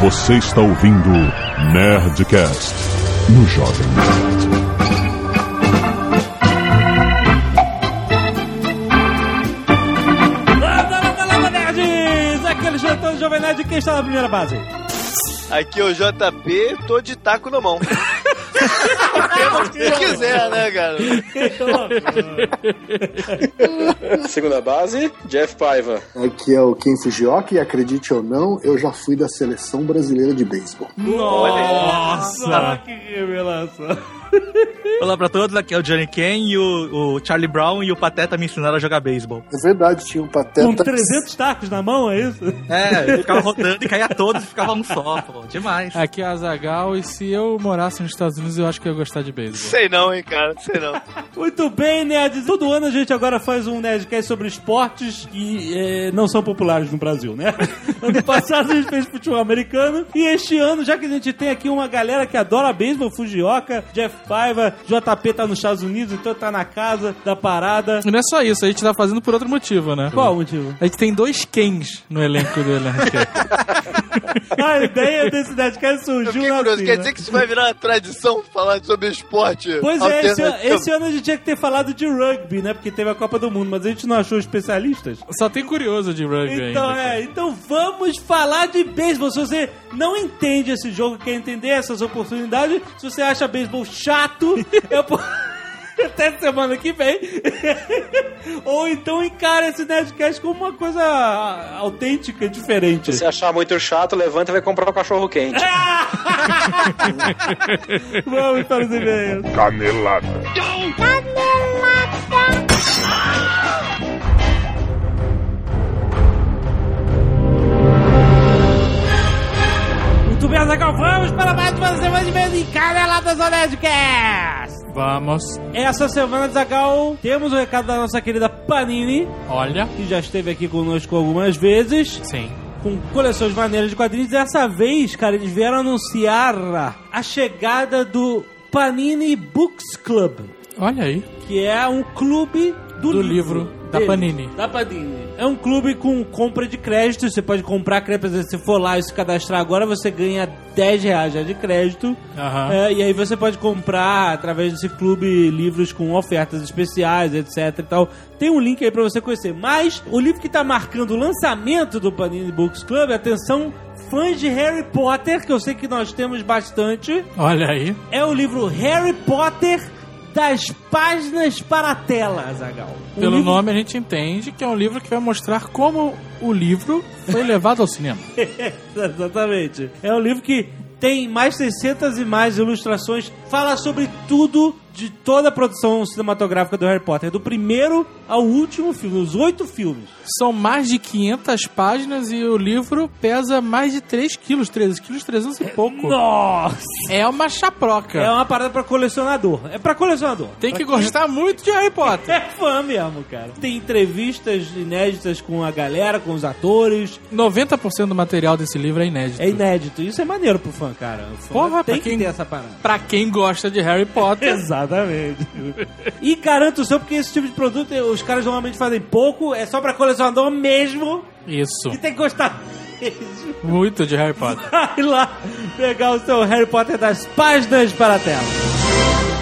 Você está ouvindo Nerdcast no Jovem Nerd. Landa, landa, landa, nerds! Aquele jantão do Jovem Nerd, quem está na primeira base? Aqui é o JP, tô de taco na mão. Se quiser, né, cara? Segunda base, Jeff Paiva. Aqui é o Ken Fujioka e acredite ou não, eu já fui da seleção brasileira de beisebol. Nossa, que revelação. Olá pra todos, aqui é o Johnny Ken e o, o Charlie Brown e o Pateta me ensinaram a jogar beisebol. É verdade, tinha um Com pateta. 300 tacos na mão, é isso? É, eu ficava rodando e caía todos e ficava um só, pô. Demais. Aqui é a Zagal e se eu morasse nos Estados Unidos, eu acho que eu ia gostar de beisebol. Sei não, hein, cara. Sei não. Muito bem, nerds. Todo ano a gente agora faz um Nerdcast sobre esportes que eh, não são populares no Brasil, né? ano passado a gente fez futebol americano e este ano, já que a gente tem aqui uma galera que adora beisebol, Fujioka, Jeff Paiva, JP tá nos Estados Unidos, então tá na casa da parada. E não é só isso, a gente tá fazendo por outro motivo, né? Qual o motivo? A gente tem dois Kens no elenco do Nerdcast. A ideia desse Nerdcast Eu surgiu fiquei curioso. assim, Quer né? dizer que isso vai virar uma tradição falar sobre esporte? Pois é, esse, esse ano a gente tinha que ter falado de rugby, né? Porque teve a Copa do Mundo, mas a gente não achou especialistas. Só tem curioso de rugby Então, ainda. é, então vamos falar de beisebol. Se você não entende esse jogo, quer entender essas oportunidades, se você acha beisebol chato, eu po- até semana que vem. Ou então encara esse Nerdcast como uma coisa autêntica, diferente. Se achar muito chato, levanta e vai comprar um cachorro quente. Vamos para os e-mails. Canelada. Muito bem, Azaghal, vamos para mais uma semana de e-mails em Caneladas ao Nerdcast. Vamos. Essa semana, Zagal, temos o recado da nossa querida Panini, Olha. que já esteve aqui conosco algumas vezes. Sim. com coleções maneiras de quadrinhos. Dessa vez, cara, eles vieram anunciar a chegada do Panini Books Club, Olha aí. que é um clube do, Do livro da Panini. Da Panini. É um clube com compra de crédito. Você pode comprar crédito. Se for lá e se cadastrar agora, você ganha 10 reais já de crédito. Aham. É, e aí você pode comprar, através desse clube, livros com ofertas especiais, etc e tal. Tem um link aí pra você conhecer. Mas o livro que tá marcando o lançamento do Panini Books Club, atenção, fãs de Harry Potter, que eu sei que nós temos bastante, Olha aí. é o livro Harry Potter das páginas para a tela, Azagal. Pelo nome a gente entende que é um livro que vai mostrar como o livro foi levado ao cinema. Exatamente. É um livro que tem mais 600 e mais ilustrações, fala sobre tudo de toda a produção cinematográfica do Harry Potter, do primeiro ao último filme, os oito filmes. São mais de 500 páginas e o livro pesa mais de 3 quilos, 13 quilos, 300 e pouco. Nossa! É uma chaproca. É uma parada pra colecionador. É pra colecionador. Tem que gostar muito de Harry Potter. É fã mesmo, cara. Tem entrevistas inéditas com a galera, com os atores. 90% do material desse livro é inédito. É inédito. Isso é maneiro pro fã, cara. O fã Porra, tem pra que quem- ter essa parada. Pra quem gosta de Harry Potter. Exatamente. e garanto o seu, porque esse tipo de produto os caras normalmente fazem pouco, é só pra colecionador mesmo, Isso. que tem que gostar mesmo. Muito de Harry Potter. Vai lá pegar o seu Harry Potter das páginas para a tela.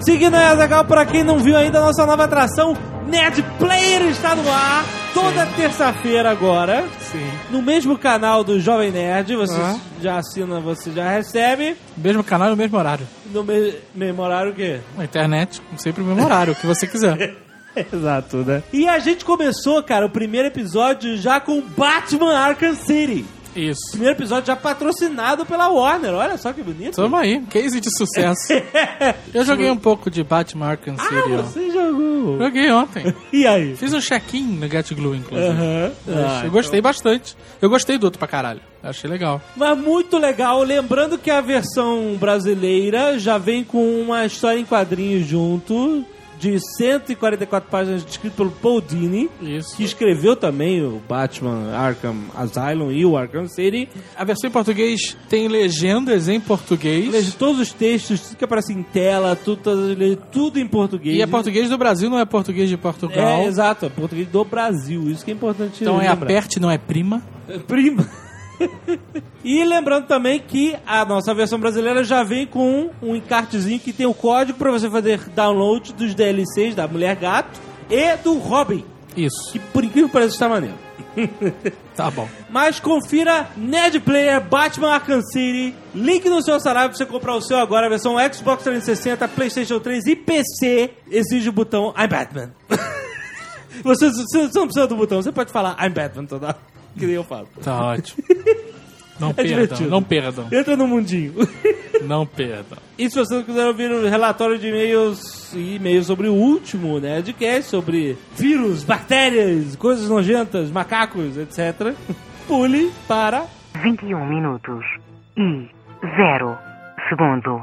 Seguindo aí, Azaghal, pra quem não viu ainda, a nossa nova atração, Nerd Player, está no ar. Toda terça-feira agora. Sim. No mesmo canal do Jovem Nerd. Você Ah. já assina, você já recebe. Mesmo canal e no mesmo horário. No me mesmo horário o quê? Na internet, sempre o mesmo horário, o que você quiser. Exato, né? E a gente começou, cara, o primeiro episódio já com Batman Arkham City. Isso. Primeiro episódio já patrocinado pela Warner. Olha só que bonito. Tamo aí, case de sucesso. Eu joguei um pouco de Batman Arkham Ah, City. ó. você jogou. Joguei ontem. E aí? Fiz um check-in no Get Glue, inclusive. Aham. Eu Ah, gostei bastante. Eu gostei do outro pra caralho. Achei legal. Mas muito legal. Lembrando que a versão brasileira já vem com uma história em quadrinhos junto. De 144 páginas, escrito pelo Paul Dini. Isso. Que escreveu também o Batman Arkham Asylum e o Arkham City. A versão em português tem legendas em português. Leia todos os textos, tudo que aparece em tela, tudo, tudo, em português. E é português do Brasil, não é português de Portugal. É, exato, é português do Brasil. Isso que é importante Então é lembrar. aperte, não é prima. Prima. E lembrando também que a nossa versão brasileira já vem com um encartezinho que tem o código para você fazer download dos DLCs da Mulher Gato e do Robin, Isso. que por incrível que pareça está maneiro. Tá bom. Mas confira Ned Player Batman Arkham City. Link no seu salário pra você comprar o seu agora. A versão Xbox 360, PlayStation 3 e PC. Exige o botão I'm Batman. você, você não precisa do botão, você pode falar I'm Batman toda hora. Que nem eu falo. Tá ótimo. Não É perdam, divertido. não perdam, Entra no mundinho. não perdam. E se você quiser ouvir o relatório de e-mails e e-mails sobre o último Nerdcast, sobre vírus, bactérias, coisas nojentas, macacos, etc., pule para 21 minutos e 0 segundo.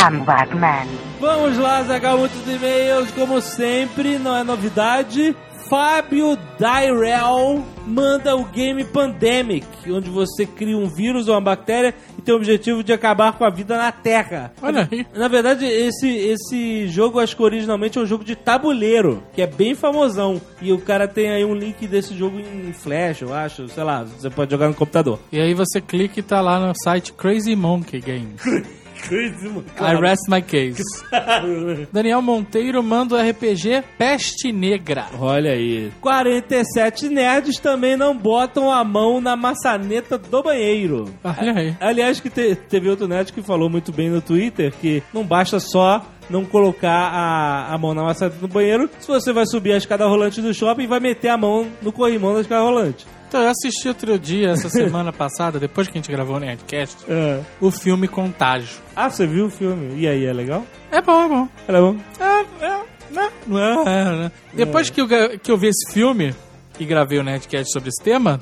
I'm Batman. Vamos lá, Zagal, muitos e-mails, como sempre, não é novidade. Fábio Dyrell manda o game Pandemic, onde você cria um vírus ou uma bactéria e tem o objetivo de acabar com a vida na Terra. Olha aí. Na verdade, esse, esse jogo, acho que originalmente é um jogo de tabuleiro, que é bem famosão. E o cara tem aí um link desse jogo em Flash, eu acho, sei lá, você pode jogar no computador. E aí você clica e tá lá no site Crazy Monkey Games. I rest my case. Daniel Monteiro manda o RPG Peste Negra. Olha aí. 47 nerds também não botam a mão na maçaneta do banheiro. Olha aí. Aliás, que te- teve outro nerd que falou muito bem no Twitter que não basta só não colocar a, a mão na maçaneta do banheiro. Se você vai subir a escada rolante do shopping, vai meter a mão no corrimão da escada rolante. Então, eu assisti outro dia, essa semana passada, depois que a gente gravou o Nerdcast, É. o filme Contágio. Ah, você viu o filme? E aí, é legal? É bom, é bom. Era bom? É, é, né? Não é, é, né? Depois que eu, que eu vi esse filme e gravei o Nerdcast sobre esse tema,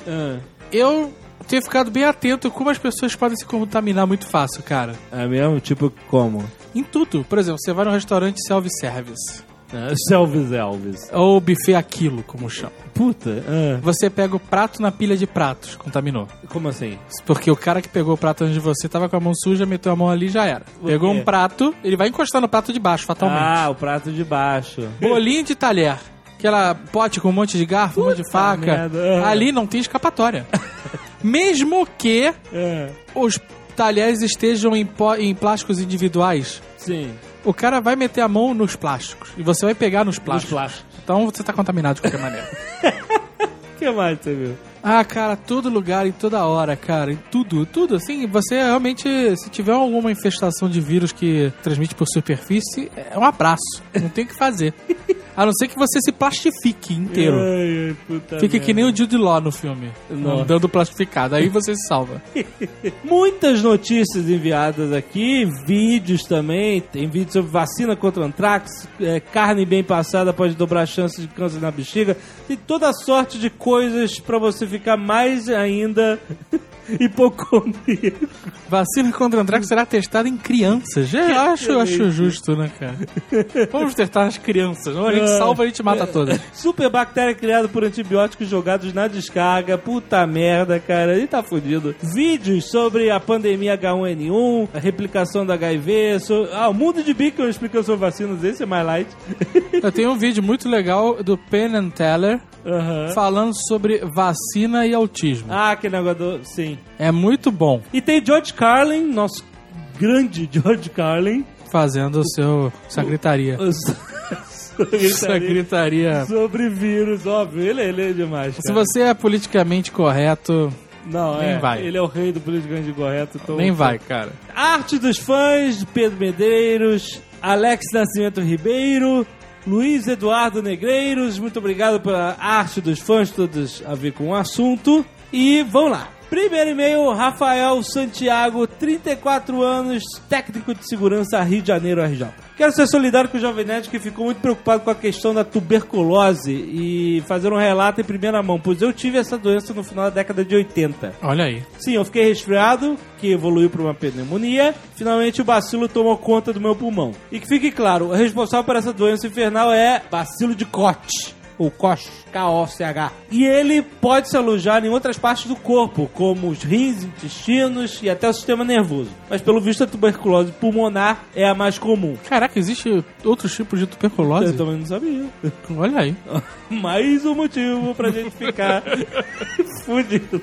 eu tenho ficado bem atento como as pessoas podem se contaminar muito fácil, cara. É mesmo? Tipo, como? Em tudo. Por exemplo, você vai num restaurante self-service. É, Elvis. Ou buffet aquilo, como chama. Puta. ah. Você pega o prato na pilha de pratos, contaminou. Como assim? Porque o cara que pegou o prato antes de você tava com a mão suja, meteu a mão ali e já era. Pegou um prato, ele vai encostar no prato de baixo, fatalmente. Ah, o prato de baixo. Bolinho de talher. Aquela pote com um monte de garfo, um monte de faca. merda. Ali não tem escapatória. Mesmo que É. os talheres estejam em, em plásticos individuais, Sim. O cara vai meter a mão nos plásticos. E você vai pegar nos plásticos. plásticos. Então você tá contaminado de qualquer maneira. O que mais você viu? Ah, cara, todo lugar, em toda hora, cara, em tudo, tudo. Assim, você realmente, se tiver alguma infestação de vírus que transmite por superfície, é um abraço. Não tem o que fazer. A não ser que você se plastifique inteiro. Ai, ai, Fica que nem o Jude Law no filme. Nossa. Andando plastificado. Aí você se salva. Muitas notícias enviadas aqui, vídeos também. Tem vídeo sobre vacina contra o antrax, é, carne bem passada pode dobrar a chance de câncer na bexiga. Tem toda sorte de coisas pra você ficar mais ainda hipocondríaco. Vacina contra antrax será testada em crianças. Já acho, eu acho justo, né, cara? Vamos testar nas crianças. Ou a gente salva, a gente mata todas. Super bactéria criada por antibióticos jogados na descarga. Puta merda, cara. Ele tá fudido. Vídeos sobre a pandemia H1N1, a replicação do HIV. so- Ah, o mundo de Beacon explicando sobre vacinas. Esse é mais light. Eu tenho um vídeo muito legal do Penn and Teller falando sobre vacina e autismo. Ah, aquele negócio do... Sim. É muito bom E tem George Carlin, nosso grande George Carlin. fazendo o seu essa gritaria. Essa gritaria. Sobre vírus, óbvio. Ele, ele é demais, Se cara. você é politicamente correto, Não, nem é. vai. Ele é o rei do politicamente correto. Então... nem vai, cara. Arte dos fãs, Pedro Medeiros, Alex Nascimento Ribeiro, Luiz Eduardo Negreiros, muito obrigado pela arte dos fãs, todos a ver com o assunto. E vamos lá. Primeiro e-mail, Rafael Santiago, 34 anos, técnico de segurança, Rio de Janeiro, RJ. Quero ser solidário com o Jovem Nerd que ficou muito preocupado com a questão da tuberculose e fazer um relato em primeira mão, pois eu tive essa doença no final da década de 80. Olha aí. Sim, eu fiquei resfriado, que evoluiu para uma pneumonia. Finalmente o bacilo tomou conta do meu pulmão. E que fique claro, o responsável por essa doença infernal é bacilo de Koch. Ou COSH, K-O-C-H. E ele pode se alojar em outras partes do corpo, como os rins, intestinos e até o sistema nervoso. Mas pelo visto a tuberculose pulmonar é a mais comum. Caraca, existe outros tipos de tuberculose? Eu também não sabia. Olha aí. Mais um motivo pra gente ficar fudido.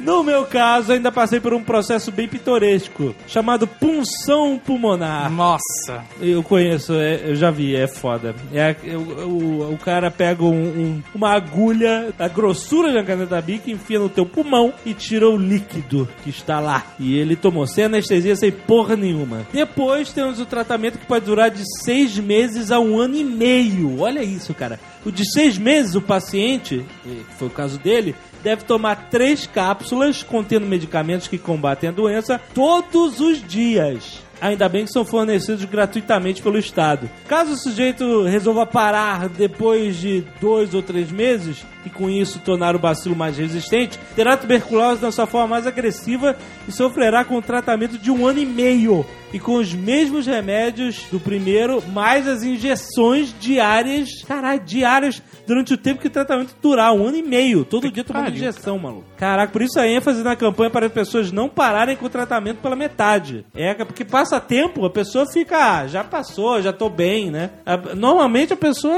No meu caso, ainda passei por um processo bem pitoresco, chamado punção pulmonar. Nossa. Eu conheço, é, eu já vi, é foda. É, é, o, o, o cara pega um- um- uma agulha da grossura da caneta bica, enfia no teu pulmão e tira o líquido que está lá. E ele tomou sem anestesia, sem porra nenhuma. Depois temos o tratamento que pode durar de seis meses a um ano e meio. Olha isso, cara. O de seis meses, o paciente, que foi o caso dele, deve tomar três cápsulas contendo medicamentos que combatem a doença todos os dias. Ainda bem que são fornecidos gratuitamente pelo Estado. Caso o sujeito resolva parar depois de dois ou três meses e com isso tornar o bacilo mais resistente, terá tuberculose na sua forma mais agressiva e sofrerá com o tratamento de um ano e meio. E com os mesmos remédios do primeiro, mais as injeções diárias, caralho, diárias, durante o tempo que o tratamento durar, um ano e meio. Todo dia tomando pariu, injeção, maluco. Caraca, por isso a ênfase na campanha para as pessoas não pararem com o tratamento pela metade. É, porque passa tempo, a pessoa fica, ah, já passou, já tô bem, né? Normalmente a pessoa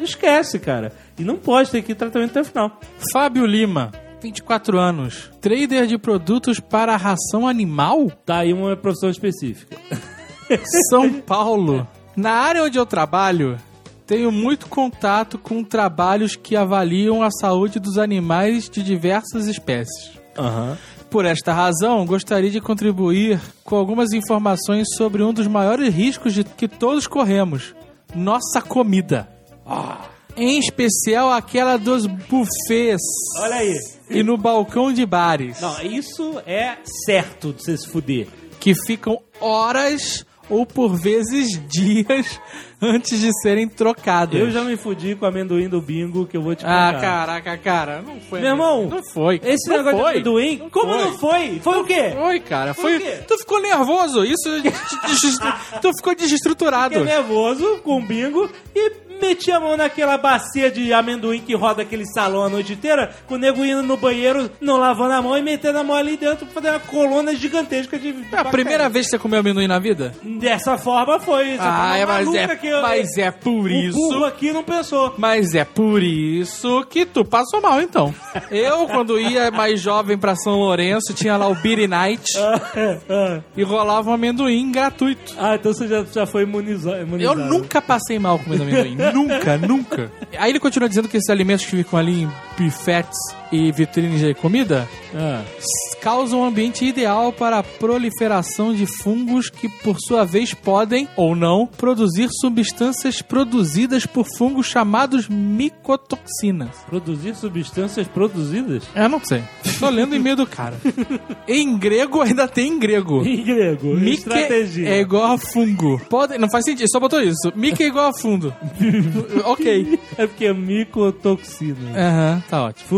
esquece, cara. E não pode ter que ir tratamento até o final. Fábio Lima, 24 anos. Trader de produtos para ração animal? Tá aí uma profissão específica. São Paulo. Na área onde eu trabalho, tenho muito contato com trabalhos que avaliam a saúde dos animais de diversas espécies. Aham. Por esta razão, gostaria de contribuir com algumas informações sobre um dos maiores riscos de que todos corremos: nossa comida. Em especial aquela dos buffets Olha aí. e no balcão de bares, Não, isso é certo de você se fuder. que ficam horas ou por vezes dias antes de serem trocadas. Eu já me fudi com o amendoim do bingo que eu vou te Ah, contar. caraca, cara, não foi. Meu irmão, não foi. Esse não negócio foi. de amendoim, como foi. não foi? Foi o quê? Foi, cara. Foi Foi. Tu ficou nervoso. Isso. tu ficou desestruturado. Fiquei nervoso com o bingo e meti a mão naquela bacia de amendoim que roda aquele salão a noite inteira, com o nego indo no banheiro, não lavando a mão e metendo a mão ali dentro pra fazer uma coluna gigantesca de. É a primeira vez que você comeu amendoim na vida? Dessa forma foi. Essa Ah, é, mas é, que eu- mas é por o burro isso. aqui não pensou. Mas é por isso que tu passou mal, então. Eu, quando ia mais jovem pra São Lourenço, tinha lá o Beer Night ah, e rolava um amendoim gratuito. Ah, então você já, já foi imuniza- Eu imunizado. nunca passei mal comendo amendoim. Nunca, nunca. Aí ele continua dizendo que esses alimentos que ficam ali em buffets e vitrines de comida Ah. causam um ambiente ideal para a proliferação de fungos que, por sua vez, podem ou não produzir substâncias produzidas por fungos chamados micotoxinas. Produzir substâncias produzidas? Eu não sei. Tô lendo o e-mail do cara. em grego ainda tem em grego. Em grego. Mique estratégia. é igual a fungo. Pode, não faz sentido, só botou isso. Mique é igual a fundo. ok. É porque é micotoxinas. Aham, tá ótimo.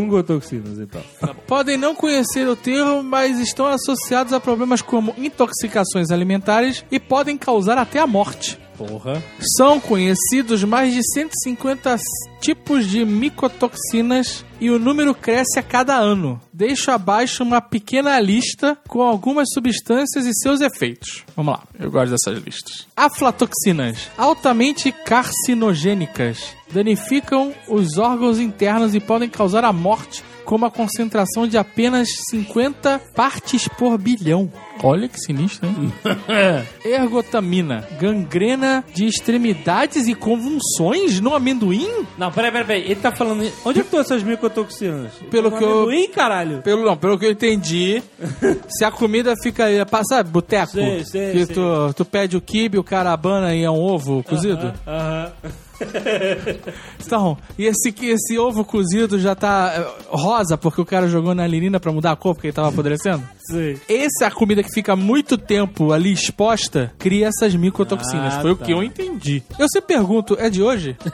Então. Podem não conhecer o termo, mas estão associados a problemas como intoxicações alimentares e podem causar até a morte. Porra. São conhecidos mais de 150 tipos de micotoxinas e o número cresce a cada ano. Deixo abaixo uma pequena lista com algumas substâncias e seus efeitos. Vamos lá, eu gosto dessas listas. Aflatoxinas, altamente carcinogênicas, danificam os órgãos internos e podem causar a morte com uma concentração de apenas 50 partes por bilhão. Olha que sinistro, hein? Ergotamina, gangrena de extremidades e convulsões no amendoim? Não, peraí, peraí, peraí. Ele tá falando. Onde é que estão essas micotoxinas? Pelo No que eu- amendoim, caralho? Pelo, não, pelo que eu entendi, se a comida fica aí, sabe, boteco, Sei, sei, que sei. Tu, tu pede o quibe, o cara abana e é um ovo cozido? Aham. Então, e esse, esse ovo cozido já tá eh, rosa porque o cara jogou na lirinha pra mudar a cor porque ele tava apodrecendo? Sei. Essa é a comida que fica muito tempo ali exposta, cria essas micotoxinas. Ah, Foi o tá. que eu entendi. Eu sempre pergunto, é de hoje?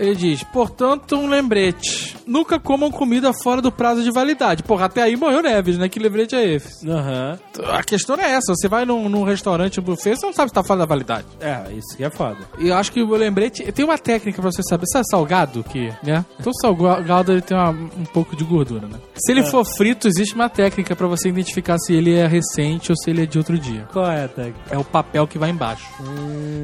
Ele diz, portanto, um lembrete. Nunca comam comida fora do prazo de validade. Porra, até aí morreu Neves, né? Que lembrete é esse? Aham. A questão é essa. Você vai num, num restaurante, um buffet, você não sabe se tá fora da validade. É, isso que é foda. E eu acho que o lembrete... Tem uma técnica pra você saber. Sabe salgado? Que, né? Então salgado, ele tem uma- um pouco de gordura, né? Se ele for frito, existe uma técnica pra você identificar se ele é recente ou se ele é de outro dia. Qual é a técnica? É o papel que vai embaixo.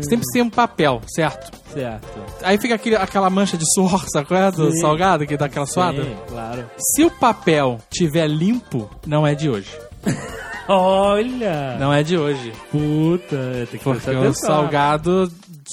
Você sempre tem um papel, certo? Certo. Aí fica aquele, aquela mancha de suor, sabe qual é? Do Sim. salgado, que dá aquela suada. Sim, claro. Se o papel tiver limpo, não é de hoje. Olha! Não é de hoje. Puta, tem que Porque o salgado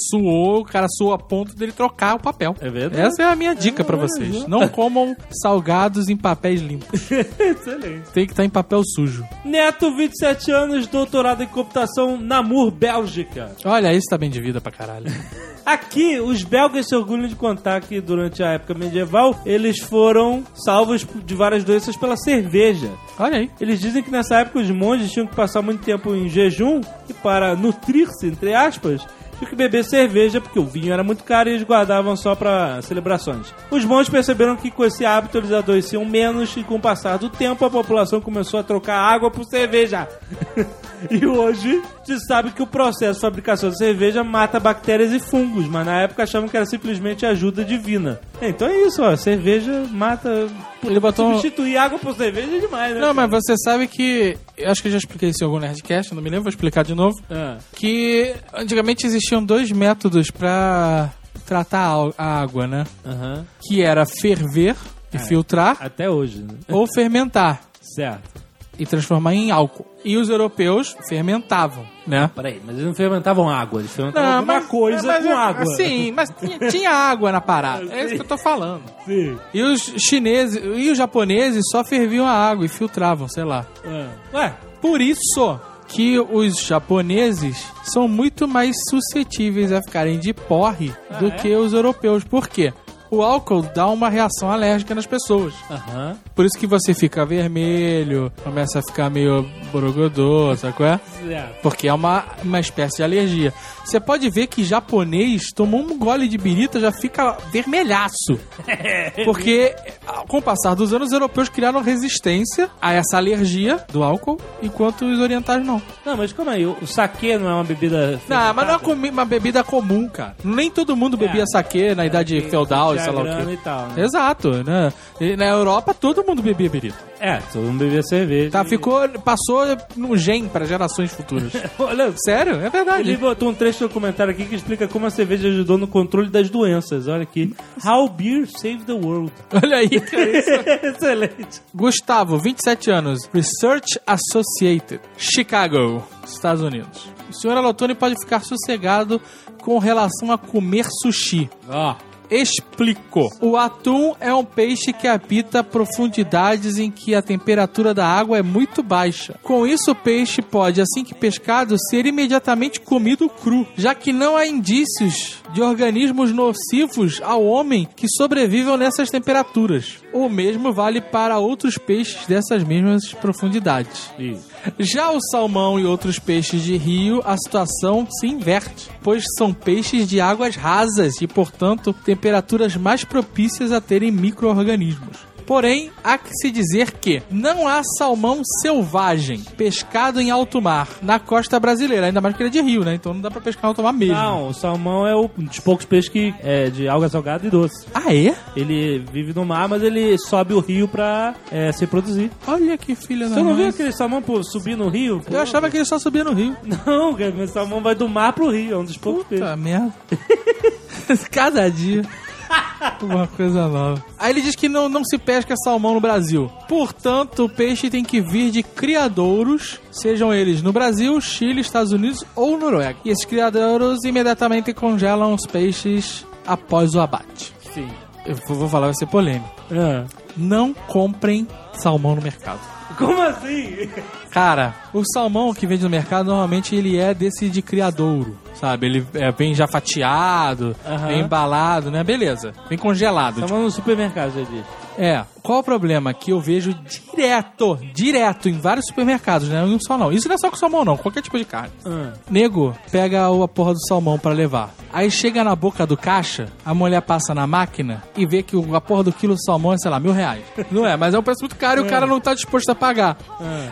suou, o cara suou a ponto dele trocar o papel. É verdade. Essa é a minha dica pra vocês. Não comam salgados em papéis limpos. Excelente. Tem que estar em papel sujo. Neto, 27 anos, doutorado em computação, Namur, Bélgica. Olha, isso tá bem de vida pra caralho. Aqui, os belgas se orgulham de contar que durante a época medieval, eles foram salvos de várias doenças pela cerveja. Olha aí. Eles dizem que nessa época os monges tinham que passar muito tempo em jejum e para nutrir-se, entre aspas, que beber cerveja porque o vinho era muito caro e eles guardavam só para celebrações. Os monges perceberam que com esse hábito eles adoeciam menos e com o passar do tempo a população começou a trocar água por cerveja. e hoje se sabe que o processo de fabricação de cerveja mata bactérias e fungos, mas na época achavam que era simplesmente ajuda divina. É, Então é isso, ó, cerveja mata... Ele botou Substituir água por cerveja é demais, né? Não, mas você sabe que. Eu acho que eu já expliquei isso em algum Nerdcast, não me lembro, vou explicar de novo. Ah. Que antigamente existiam dois métodos pra tratar a água, né? Aham. Que era ferver e filtrar, Até hoje, né? ou fermentar Certo. e transformar em álcool. E os europeus fermentavam, né? Peraí, mas eles não fermentavam água, eles fermentavam alguma coisa mas- com água. Sim, mas tinha, tinha água na parada. É isso que eu tô falando. Sim. E os chineses e os japoneses só ferviam a água e filtravam, sei lá. Ah. Ué, Por isso que os japoneses são muito mais suscetíveis a ficarem de porre do é? que os europeus. Por quê? O álcool dá uma reação alérgica nas pessoas. aham. Por isso que você fica vermelho, começa a ficar meio borogodô, sabe qual é? Certo. Porque é uma, uma espécie de alergia. Você pode ver que japonês tomou um gole de birita já fica vermelhaço. Porque com o passar dos anos, os europeus criaram resistência a essa alergia do álcool, enquanto os orientais não. Não, mas calma aí, o, saquê não é uma bebida. Não, mas não é uma bebida comum, cara. Nem todo mundo bebia É. saque na idade Tem- feudal sei lá o quê. e tal, né? Exato, né? E na Europa todo mundo bebia birita. É, todo mundo bebia cerveja. Tá, e- ficou, passou no gen para gerações futuras. Olha, Sério? É verdade. ele botou um trecho do documentário aqui que explica como a cerveja ajudou no controle das doenças. Olha aqui. How beer saved the world. Olha aí, cara. Excelente. Gustavo, 27 anos, Research Associated, Chicago, Estados Unidos. O senhor Alotone pode ficar sossegado com relação a comer sushi. Ó. Explico. O atum é um peixe que habita profundidades em que a temperatura da água é muito baixa. Com isso, o peixe pode, assim que pescado, ser imediatamente comido cru, já que não há indícios de organismos nocivos ao homem que sobrevivam nessas temperaturas. O mesmo vale para outros peixes dessas mesmas profundidades. Já o salmão e outros peixes de rio, a situação se inverte, pois são peixes de águas rasas e, portanto, temperaturas mais propícias a terem micro-organismos. Porém, há que se dizer que não há salmão selvagem pescado em alto mar na costa brasileira, ainda mais que ele é de rio, né? Então não dá pra pescar em alto mar mesmo. Não, o salmão é um dos poucos peixes que é de alga salgada e doce. Ah, é? Ele vive no mar, mas ele sobe o rio pra é, se reproduzir. Olha que filha da Você não viu aquele salmão pô, subir no rio? Pô? Eu achava que ele só subia no rio. Não, cara, o salmão vai do mar pro rio, é um dos poucos peixes. Puta merda. Cada dia. Uma coisa nova. Aí ele diz que não, não se pesca salmão no Brasil. Portanto, o peixe tem que vir de criadouros, sejam eles no Brasil, Chile, Estados Unidos ou Noruega. E esses criadouros imediatamente congelam os peixes após o abate. Sim. Eu vou falar, vai ser polêmico. Ah. Não comprem salmão no mercado. Como assim? Cara, o salmão que vende no mercado, normalmente ele é desse de criadouro, sabe? Ele é, vem já fatiado, Aham. vem embalado, né? Beleza. Vem congelado. Estamos no supermercado, já. É, qual o problema? Que eu vejo direto, direto, em vários supermercados, né? Não só não. Isso não é só com salmão, não. Qualquer tipo de carne. Ah. Nego pega a porra do salmão pra levar. Aí chega na boca do caixa, a mulher passa na máquina e vê que a porra do quilo de salmão é, sei lá, mil reais. Não é, mas é um preço muito caro e o cara não tá disposto a pagar.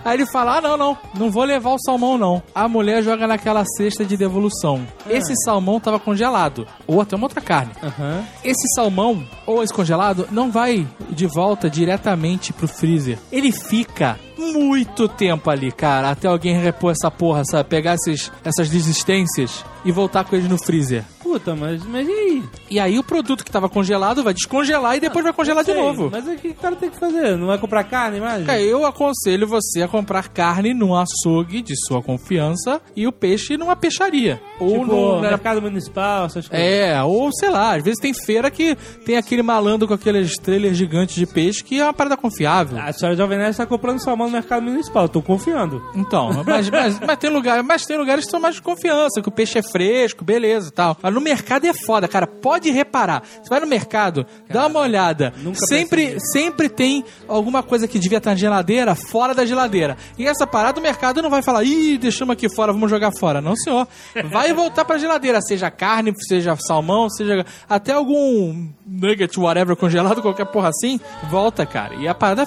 Aí ele fala: ah, não, não, não vou levar o salmão, não. A mulher joga naquela cesta de devolução. Esse salmão tava congelado. Ou até uma outra carne. Aham. Esse salmão, ou esse congelado, não vai de volta diretamente pro freezer. Ele fica muito tempo ali, cara, até alguém repor essa porra, sabe? Pegar esses, essas desistências e voltar com eles no freezer. Puta, mas, mas e aí? E aí o produto que tava congelado vai descongelar e depois vai congelar de Sei, novo. Mas o que o cara tem que fazer? Não vai comprar carne mais? Cara, eu aconselho você a comprar carne num açougue de sua confiança e o peixe numa peixaria. Ou Tipo, no, mercado municipal, essas coisas. É, ou sei lá, às vezes tem feira que tem aquele malandro com aqueles trailers gigantes de peixe que é uma parada confiável. A senhora Jovem Nerd está comprando salmão no mercado municipal, eu tô confiando. Então, mas, mas, mas tem lugar, mas tem lugares que são mais de confiança, que o peixe é fresco, beleza e tal. Mas no mercado é foda, cara. Pode reparar. Você vai no mercado, dá uma olhada. Sempre, percebi. sempre tem alguma coisa que devia estar na geladeira, fora da geladeira. E essa parada o mercado não vai falar, ih, deixamos aqui fora, vamos jogar fora. Não, senhor. Vai voltar pra geladeira, seja carne, seja salmão, seja até algum nugget, whatever, congelado, qualquer porra assim, volta, cara. E a parada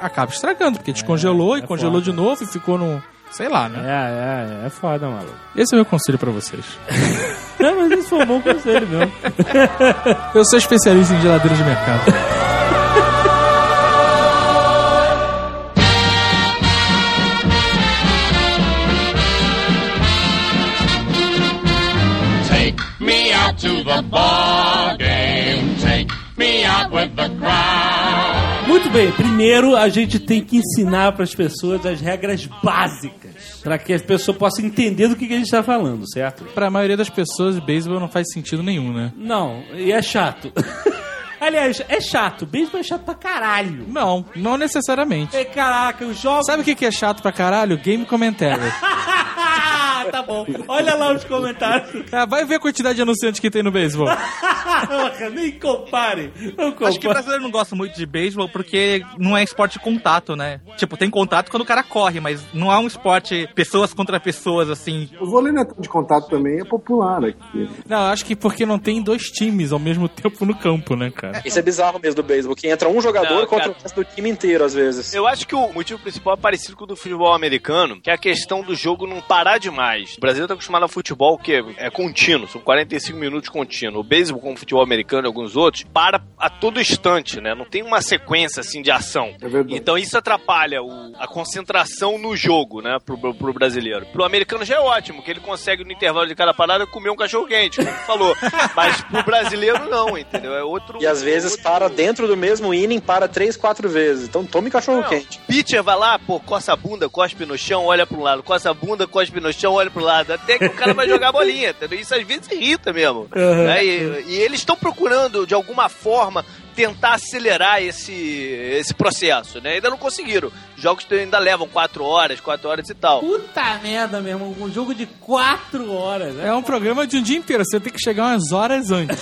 acaba estragando, porque descongelou e é congelou foda. de novo e ficou no. Sei lá, É, né? é, é, é foda, maluco. Esse é o meu conselho pra vocês. Não, mas isso foi um bom conselho mesmo. Eu sou especialista em geladeiras de mercado. Take me out to the ball game. Take me out with the crowd. Bem, primeiro a gente tem que ensinar para as pessoas as regras básicas, para que as pessoas possam entender do que, que a gente está falando, certo? pra maioria das pessoas, beisebol não faz sentido nenhum, né? Não, e é chato. Aliás, é chato. Beisebol é chato pra caralho. Não, não necessariamente. É, caraca, os jogos. Sabe o que que é chato pra caralho? Game commentary. tá bom. Olha lá os comentários. Ah, vai ver a quantidade de anunciantes que tem no beisebol. Nem compare. Não compare. Acho que o brasileiro não gosta muito de beisebol porque não é esporte de contato, né? Tipo, tem contato quando o cara corre, mas não é um esporte pessoas contra pessoas, assim. O vôlei não é de contato também é popular aqui. Não, eu acho que porque não tem dois times ao mesmo tempo no campo, né, cara? Isso é bizarro mesmo do beisebol, que entra um jogador Não, contra cara. o resto do time inteiro, às vezes. Eu acho que o motivo principal é parecido com o do futebol americano, que é a questão do jogo não parar demais. O Brasil tá acostumado ao futebol que é contínuo, são 45 minutos contínuo. O beisebol, como o futebol americano e alguns outros, para a todo instante, né? Não tem uma sequência assim de ação. É verdade. Então isso atrapalha o- a concentração no jogo, né, pro, pro- pro brasileiro. Pro americano já é ótimo, que ele consegue no intervalo de cada parada comer um cachorro quente, como falou. Mas pro brasileiro não, entendeu? É outro. E às vezes outro- para dentro do mesmo inning, para três, quatro vezes. Então tome cachorro Não, quente. Pitcher vai lá, pô, coça a bunda, cospe no chão, olha pro lado, coça a bunda, cospe no chão, olha pro lado, até que o cara vai jogar a bolinha, entendeu? Isso às vezes irrita mesmo. né? E, e eles estão procurando, de alguma forma, tentar acelerar esse, esse processo, né? Ainda não conseguiram. Jogos ainda levam quatro horas, quatro horas e tal. Puta merda, meu irmão. Um jogo de 4 horas. né? É um programa de um dia inteiro, você tem que chegar umas horas antes.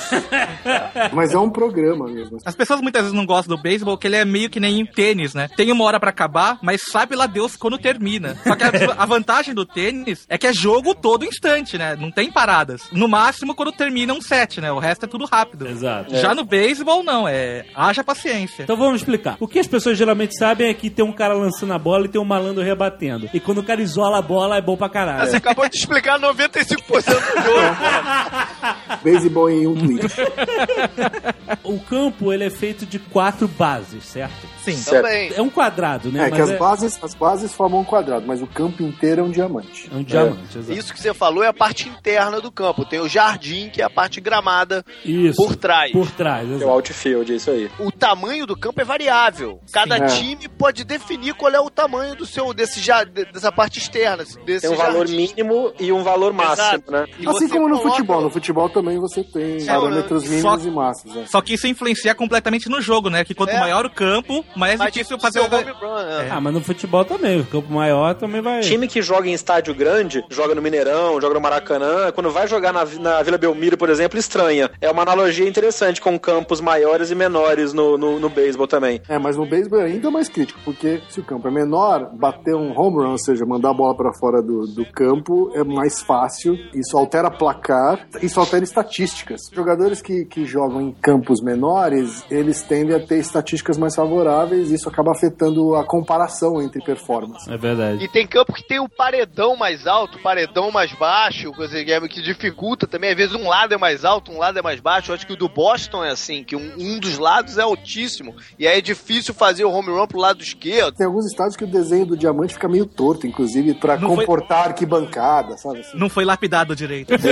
Mas é um programa mesmo. As pessoas muitas vezes não gostam do beisebol, que ele é meio que nem tênis, né? Tem uma hora pra acabar, mas sabe lá Deus quando termina. Só que a, a vantagem do tênis é que é jogo todo instante, né? Não tem paradas. No máximo quando termina um set, né? O resto é tudo rápido. Exato. Já no beisebol, não. É. Haja paciência. Então vamos explicar. O que as pessoas geralmente sabem é que tem um cara lançando a bola e tem um malandro rebatendo. E quando o cara isola a bola, é bom pra caralho. Você acabou de explicar 95% do jogo, cara. Beisebol em um tweet. O campo, ele é feito de quatro bases, certo? Sim. Também. É um quadrado, né? É que Mas as bases, as bases formam um quadrado, mas o campo inteiro é um diamante. É um diamante, exato. Isso que você falou é a parte interna do campo. Tem o jardim, que é a parte gramada Isso. por trás. Por trás, Que é o exato. outfield, entendi, isso aí. O tamanho do campo é variável. Cada É. time pode definir qual é o tamanho do seu desse já dessa parte externa, desse Tem um valor jardim. mínimo e um valor máximo, Exato. né? E Assim como no coloca- futebol. No futebol também você tem parâmetros só- mínimos e máximos. né? Só que isso influencia completamente no jogo, né? Que quanto É. maior o campo, mais Mas difícil fazer seu o gol. home run, é. Ah, mas no futebol também. O campo maior também vai. Time que joga em estádio grande, joga no Mineirão, joga no Maracanã, quando vai jogar na, na Vila Belmiro, por exemplo, estranha. É uma analogia interessante com campos maiores e menores no, no, no beisebol também. É, mas no beisebol é ainda mais crítico, porque se o campo é menor, bater um home run, ou seja, mandar a bola pra fora do, do campo, é mais fácil. Isso altera placar, isso altera estatísticas. Jogadores que, que jogam em campos menores, eles tendem a ter estatísticas mais favoráveis, e isso acaba afetando a comparação entre performance. É verdade. E tem campo que tem o paredão mais alto, paredão mais baixo, coisa que, que dificulta também. Às vezes um lado é mais alto, um lado é mais baixo. Eu acho que o do Boston é assim, que um, um dos lados é altíssimo. E aí é difícil fazer o home run pro lado esquerdo. Tem alguns estádios que o desenho do diamante fica meio torto, inclusive pra Não foi- comportar arquibancada, sabe? assim? Não foi lapidado direito.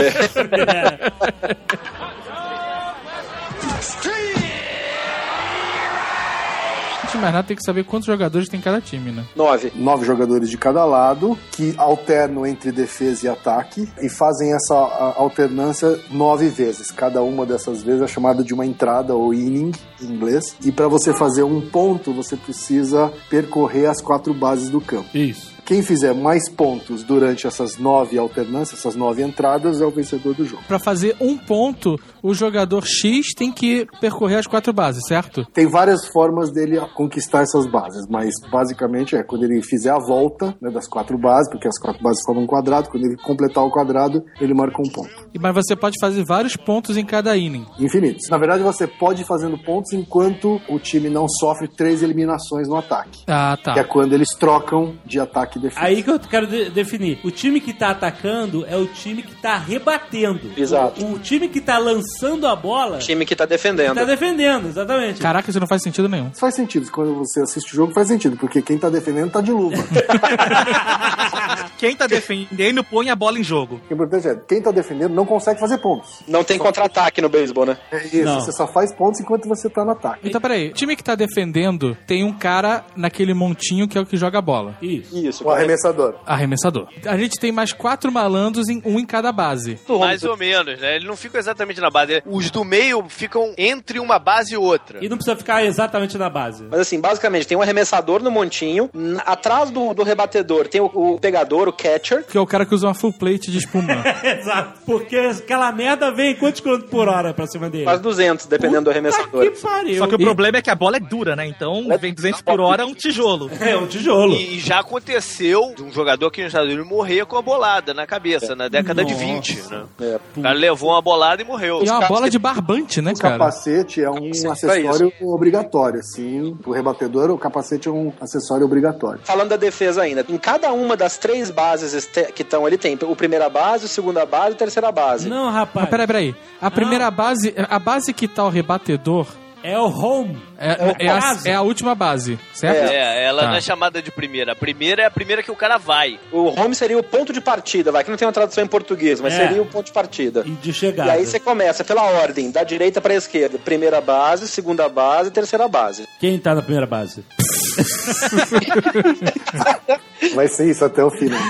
Antes de mais nada, tem que saber quantos jogadores tem cada time, né? Nove. nove jogadores de cada lado que alternam entre defesa e ataque e fazem essa alternância nove vezes. Cada uma dessas vezes é chamada de uma entrada ou inning em inglês. E para você fazer um ponto, você precisa percorrer as quatro bases do campo. Isso. Quem fizer mais pontos durante essas nove alternâncias, essas nove entradas, é o vencedor do jogo. Pra fazer um ponto, o jogador X tem que percorrer as quatro bases, certo? Tem várias formas dele conquistar essas bases, mas basicamente é quando ele fizer a volta né, das quatro bases, porque as quatro bases formam um quadrado, quando ele completar o quadrado, ele marca um ponto. E- Mas você pode fazer vários pontos em cada inning. Infinitos. Na verdade, você pode ir fazendo pontos enquanto o time não sofre três eliminações no ataque. Ah, Que é tá. quando eles trocam de ataque e defesa. Aí que eu quero de- definir. O time que tá atacando é o time que tá rebatendo. Exato. O, o time que tá lançando a bola Time que tá defendendo. tá defendendo, exatamente. Caraca, isso não faz sentido nenhum. Isso faz sentido. Quando você assiste o jogo, faz sentido, porque quem tá defendendo tá de luva. Quem tá defendendo põe a bola em jogo. o importante é, quem tá defendendo não consegue fazer pontos. Não tem contra-ataque no beisebol, né? É isso, Não. você só faz pontos enquanto você tá no ataque. Então, peraí. O time que tá defendendo tem um cara naquele montinho que é o que joga a bola. Isso. Isso. O arremessador. Arremessador. A gente tem mais quatro malandros, em um em cada base. Mais ou menos, né? Ele não fica exatamente na base. Os do meio ficam entre uma base e outra. E não precisa ficar exatamente na base. Mas assim, basicamente, tem um arremessador no montinho, atrás do, do rebatedor tem o, o pegador, o catcher, Que é o cara que usa uma full plate de espuma. Exato. Porque aquela merda vem quantos quilômetros por hora pra cima dele? quase 200, dependendo do arremessador. Que pariu. Só que o E- problema é que a bola é dura, né? Então vem 200 por hora um tijolo. É um tijolo. E já aconteceu de um jogador aqui nos Estados Unidos morrer com a bolada na cabeça, na década de Nossa. 20, né? É. O cara levou uma bolada e morreu. E é uma bola de barbante, né, O cara? capacete é um acessório obrigatório, assim. O rebatedor, o capacete é um acessório obrigatório. Falando da defesa ainda, em cada uma das três bases que estão ali tem o primeira base, o segunda base e a terceira base. Não, rapaz. Mas peraí, peraí. A primeira base, a base que tá o rebatedor É o home. É, é, a, base. é a última base, certo? É, ela Tá. não é chamada de primeira. A primeira é a primeira que o cara vai. O home seria o ponto de partida, vai, que não tem uma tradução em português, mas É. seria o ponto de partida. E de E chegada. aí você começa pela ordem, da direita pra esquerda. Primeira base, segunda base, terceira base. Quem tá na primeira base? Vai ser isso até o final.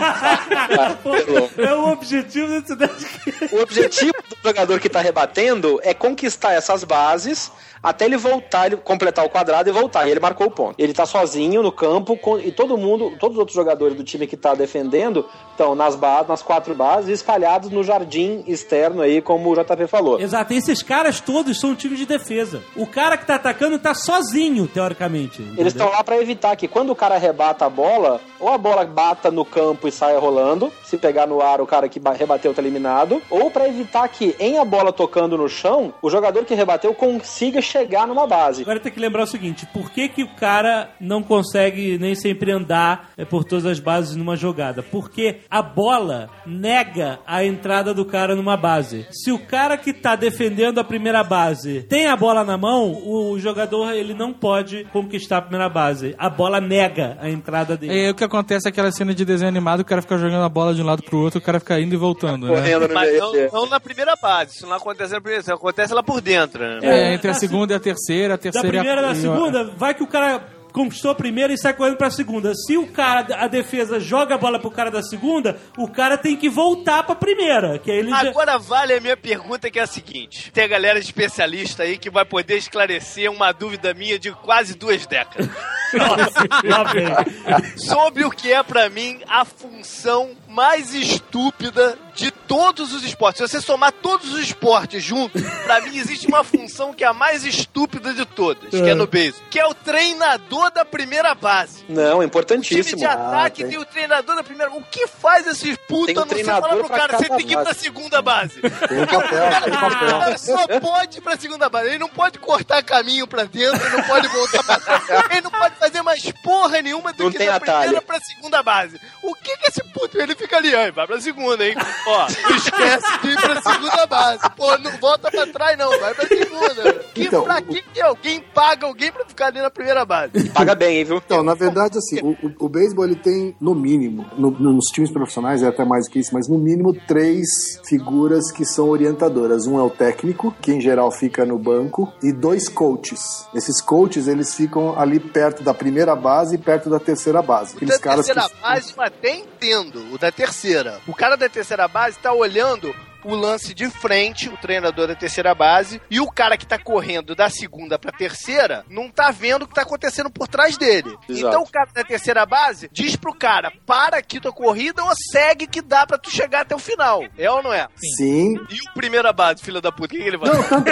é o objetivo desse. O objetivo do jogador que tá rebatendo é conquistar essas bases até ele voltar, ele completar o quadrado e voltar. E ele marcou o ponto. Ele tá sozinho no campo com- e todo mundo, todos os outros jogadores do time que tá defendendo estão nas bases, nas quatro bases, espalhados no jardim externo aí, como o JP falou. Exato, e esses caras todos são um time de defesa. O cara que tá atacando tá sozinho, teoricamente. entendeu? Eles estão lá pra evitar que quando o cara rebata a bola, ou a bola bata no campo e saia rolando, se pegar no ar o cara que ba- rebateu tá eliminado, ou pra evitar que em a bola tocando no chão, o jogador que rebateu consiga chegar numa base. Agora tem que lembrar o seguinte: por que, que o cara não consegue nem sempre andar é, por todas as bases numa jogada? Porque a bola nega a entrada do cara numa base. Se o cara que tá defendendo a primeira base tem a bola na mão, o jogador ele não pode conquistar a primeira base. A bola nega a entrada dele. É, o que acontece é aquela cena de desenho animado, o cara fica jogando a bola de um lado pro outro, o cara fica indo e voltando, né? Correndo no Mas não, não na primeira base. Isso não acontece na primeira, acontece lá por dentro, né? É, entre a da segunda e a terceira, a terceira primeira a... da segunda, vai que o cara conquistou a primeira e sai correndo pra segunda. Se o cara, a defesa joga a bola pro cara da segunda, o cara tem que voltar pra primeira. Que aí ele já... Agora vale a minha pergunta que é a seguinte: tem a galera especialista aí que vai poder esclarecer uma dúvida minha de quase duas décadas. Vem. sobre o que é pra mim a função mais estúpida de todos os esportes. Se você somar todos os esportes juntos, pra mim existe uma função que é a mais estúpida de todas, que é no beisebol, que é o treinador da primeira base. Não, é O time importantíssimo. de ataque Ah, tem. o treinador da primeira. O que faz esses putos Tem um a não treinador falar pro cara, você tem que ir pra base." segunda base? Tem um papel, tem um papel. só pode ir pra segunda base. Ele não pode cortar caminho pra dentro, ele não pode voltar pra trás. Ele não pode fazer mais porra nenhuma do Não que tem da atalho. primeira pra segunda base. O que que esse puto, ele fica ali, aí, vai pra segunda, hein? Ó, esquece de ir pra segunda base. Pô, não volta pra trás não, vai pra segunda. Que, Então, pra que que alguém paga alguém pra ficar ali na primeira base? Paga bem, hein, viu? Então, na verdade, assim, o, o, o beisebol ele tem, no mínimo, no- nos times profissionais é até mais que isso, mas no mínimo três figuras que são orientadoras. Um é o técnico, que em geral fica no banco, e dois coaches. Esses coaches, eles ficam ali perto da primeira base e perto da terceira base. Aqueles da caras terceira que... base eu até entendo, o da terceira. O cara da terceira base tá olhando o lance de frente, o treinador da terceira base, e o cara que tá correndo da segunda pra terceira não tá vendo o que tá acontecendo por trás dele. Exato. Então o cara da terceira base diz pro cara, para aqui tua corrida ou segue que dá pra tu chegar até o final. É ou não é? Sim, E o primeira base, filho da puta, o que, ele vai Não, tanto,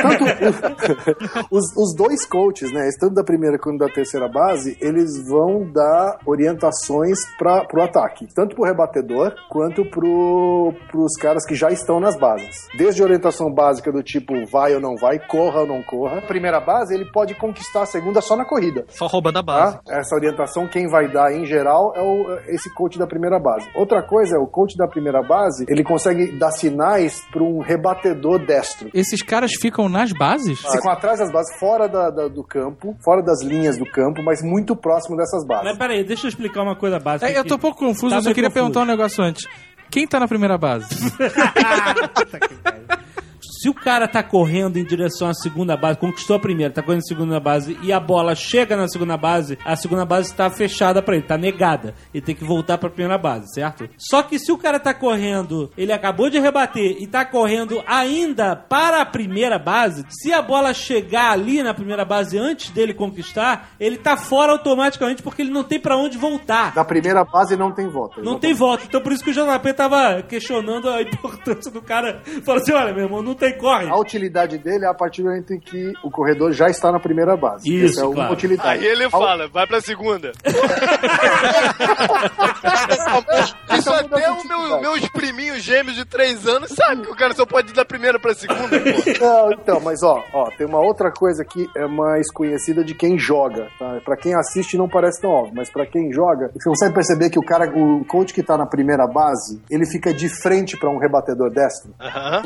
tanto os, os dois coaches, né, tanto da primeira quanto da terceira base, eles vão dar orientações para pro ataque, tanto pro rebatedor quanto pro, pros caras que já estão nas bases. Desde orientação básica do tipo vai ou não vai, corra ou não corra. A primeira base, ele pode conquistar a segunda só na corrida. Só roubando a base. Tá? Essa orientação, quem vai dar em geral é o, esse coach da primeira base. Outra coisa é o coach da primeira base, ele consegue dar sinais para um rebatedor destro. Esses caras ficam nas bases? Ficam atrás das bases, fora da- da- do campo, fora das linhas do campo, mas muito próximo dessas bases. Mas peraí, deixa eu explicar uma coisa básica. É, eu tô um pouco confuso, Tá eu só queria confuso. perguntar um negócio antes. Quem tá na primeira base? Se o cara tá correndo em direção à segunda base, conquistou a primeira, tá correndo na segunda base e a bola chega na segunda base, a segunda base tá fechada pra ele, tá negada. Ele tem que voltar pra primeira base, certo? Só que se o cara tá correndo, ele acabou de rebater e tá correndo ainda para a primeira base, se a bola chegar ali na primeira base antes dele conquistar, ele tá fora automaticamente porque ele não tem pra onde voltar. Na primeira base não tem volta. Não tem volta. Então por isso que o JP tava questionando a importância do cara. Falou assim: olha, meu irmão, não tem corre. A utilidade dele é a partir do momento em que o corredor já está na primeira base. Isso, Essa é uma claro. utilidade. Aí ele A- fala, vai pra segunda. Isso muda até o meu, meus priminhos gêmeos de 3 anos sabe que o cara só pode ir da primeira pra segunda, pô. Não, então, mas ó, ó, tem uma outra coisa que é mais conhecida de quem joga, tá? Pra quem assiste não parece tão óbvio, mas pra quem joga, você consegue perceber que o cara, o coach que tá na primeira base, ele fica de frente pra um rebatedor destro, Aham.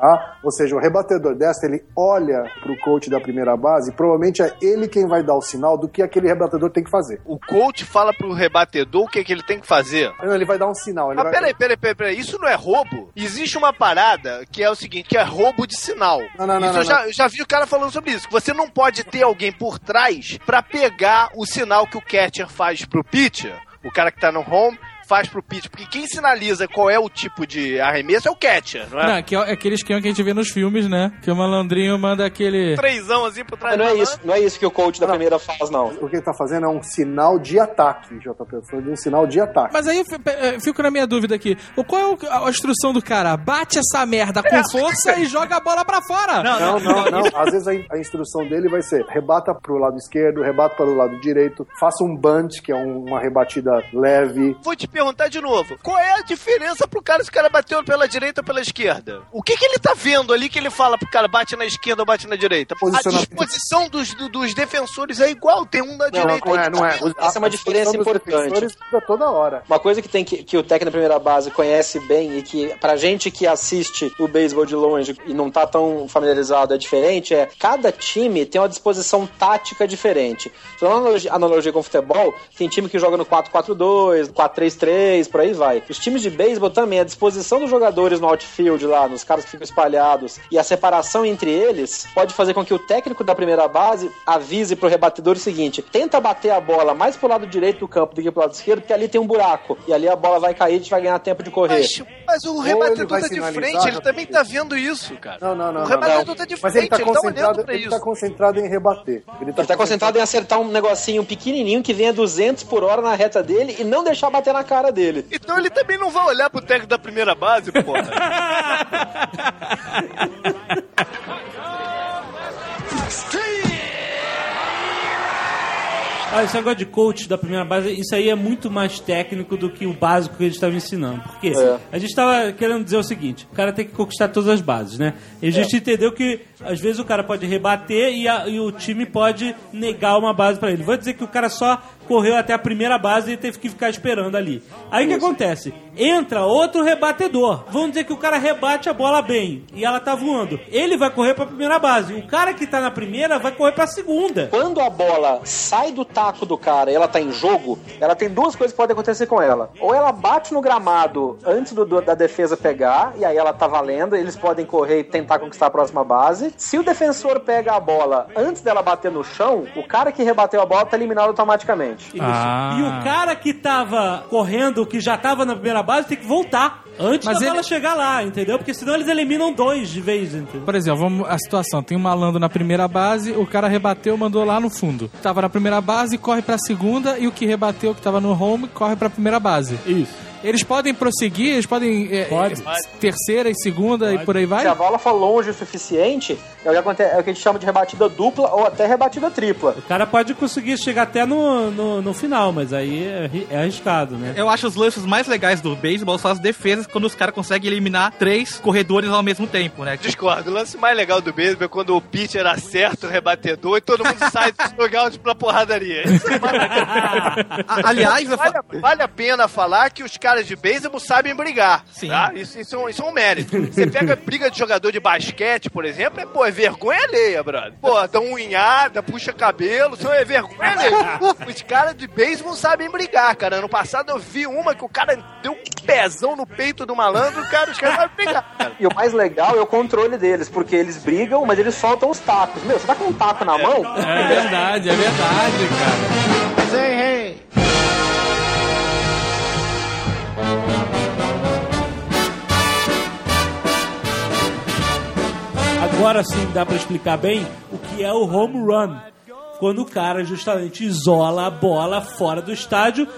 tá? Ou seja, o rebatedor destro, ele olha pro coach da primeira base, e provavelmente é ele quem vai dar o sinal do que aquele rebatedor tem que fazer. O coach fala pro rebatedor o que, que ele tem que fazer. Não, Ele vai dar um sinal, ele Mas vai... peraí, peraí, peraí, peraí, isso não é roubo? Existe uma parada que é o seguinte, que é roubo de sinal. Não, não, não, não, eu, já, eu já vi o cara falando sobre isso. Você não pode ter alguém por trás pra pegar o sinal que o catcher faz pro pitcher, o cara que tá no home, faz pro pitcher. Porque quem sinaliza qual é o tipo de arremesso é o catcher, não é? Não, que é aquele esquema que a gente vê nos filmes, né? Que o malandrinho manda aquele. Trêsão assim por trás não da é isso, não é isso que o coach da primeira faz, não. O que ele tá fazendo é um sinal de ataque, JP. Foi um sinal de ataque. Mas aí eu eu fico na minha dúvida aqui. O- Qual é a instrução do cara? Bate essa merda com força e joga a bola pra fora. Não, não, não. Às vezes a, a instrução dele vai ser rebata pro lado esquerdo, rebata para o lado direito, faça um bunt, que é um- uma rebatida leve. Vou te perguntar de novo. Qual é a diferença pro cara se o cara bateu pela direita ou pela esquerda? O que, que ele tá vendo ali que ele fala pro cara bate na esquerda ou bate na direita? A disposição dos, do- dos defensores é igual, tem um da Não, direita. não é, não é. Essa é uma diferença importante. toda hora. Uma coisa que tem que, que o técnico da primeira base conhece bem e que pra gente que assiste o beisebol de longe e não tá tão familiarizado é diferente é cada time tem uma disposição tática diferente. Então, analogia, analogia com o futebol, tem time que joga no 4-4-2, três, por aí vai. Os times de beisebol também, a disposição dos jogadores no outfield lá, nos caras que ficam espalhados, e a separação entre eles, pode fazer com que o técnico da primeira base avise pro rebatedor o seguinte: tenta bater a bola mais pro lado direito do campo do que pro lado esquerdo, porque ali tem um buraco. E ali a bola vai cair e a gente vai ganhar tempo de correr. Mas, mas o rebatedor tá de frente, ele também tá vendo isso, cara. Não, não, não. O não, rebatedor não. tá de Mas frente, ele tá ele tá olhando concentrado, pra ele isso. tá concentrado em rebater. Ele tá, Ele tá concentrado em acertar um negocinho pequenininho que venha 200 por hora na reta dele e não deixar bater na cara dele. Então ele também não vai olhar pro técnico da primeira base, porra. Olha, esse negócio de coach da primeira base, isso aí é muito mais técnico do que o básico que eles estavam ensinando. Porque É. a gente estava querendo dizer o seguinte: o cara tem que conquistar todas as bases, né? E a gente entendeu que às vezes o cara pode rebater e, a- e o time pode negar uma base pra ele. Vou dizer que o cara só correu até a primeira base e teve que ficar esperando ali. Aí o que acontece? Entra outro rebatedor. Vamos dizer que o cara rebate a bola bem e ela tá voando. Ele vai correr pra primeira base. O cara que tá na primeira vai correr pra segunda. Quando a bola sai do taco do cara e ela tá em jogo, ela tem duas coisas que podem acontecer com ela. Ou ela bate no gramado antes do- do- da defesa pegar, e aí ela tá valendo, eles podem correr e tentar conquistar a próxima base. Se o defensor pega a bola antes dela bater no chão, o cara que rebateu a bola tá eliminado automaticamente. Isso. Ah. E o cara que tava correndo, que já tava na primeira base, tem que voltar antes Mas da ele- bola chegar lá, entendeu? Porque senão eles eliminam dois de vez, entendeu? Por exemplo, vamos a situação, tem um malandro na primeira base, o cara rebateu, mandou lá no fundo. Tava na primeira base, corre pra segunda e o que rebateu, que tava no home, corre pra primeira base. Isso. Eles podem prosseguir, eles podem é, Pode. é, terceira e segunda e por aí vai? Se a bola for longe o suficiente, é o que, aconte- é o que a gente chama de rebatida dupla ou até rebatida tripla. O cara pode conseguir chegar até no, no, no final, mas aí é, é arriscado, né? Eu acho os lances mais legais do beisebol são as defesas quando os caras conseguem eliminar três corredores ao mesmo tempo, né? Discordo. O lance mais legal do beisebol é quando o pitcher acerta o rebatedor e todo mundo sai dos logouts pra porradaria. Isso é Aliás, Vale, vale a pena falar que os caras de beisebol sabem brigar. Sim. Tá? Isso, isso, é um- isso é um mérito. Você pega briga de jogador de basquete, por exemplo, é, pô, é vergonha alheia, brother. Pô, dá um unhada, puxa cabelo, isso é vergonha alheia. Os caras de beisebol sabem brigar, cara. Ano passado eu vi uma que o cara deu um pezão no peito do malandro, cara, os caras sabem brigar, cara. E o mais legal é o controle deles, porque eles brigam, mas eles soltam os tacos. Meu, você tá com um taco na mão? É verdade, é verdade, cara. Agora sim dá pra explicar bem o que é o home run. Quando o cara justamente isola a bola fora do estádio,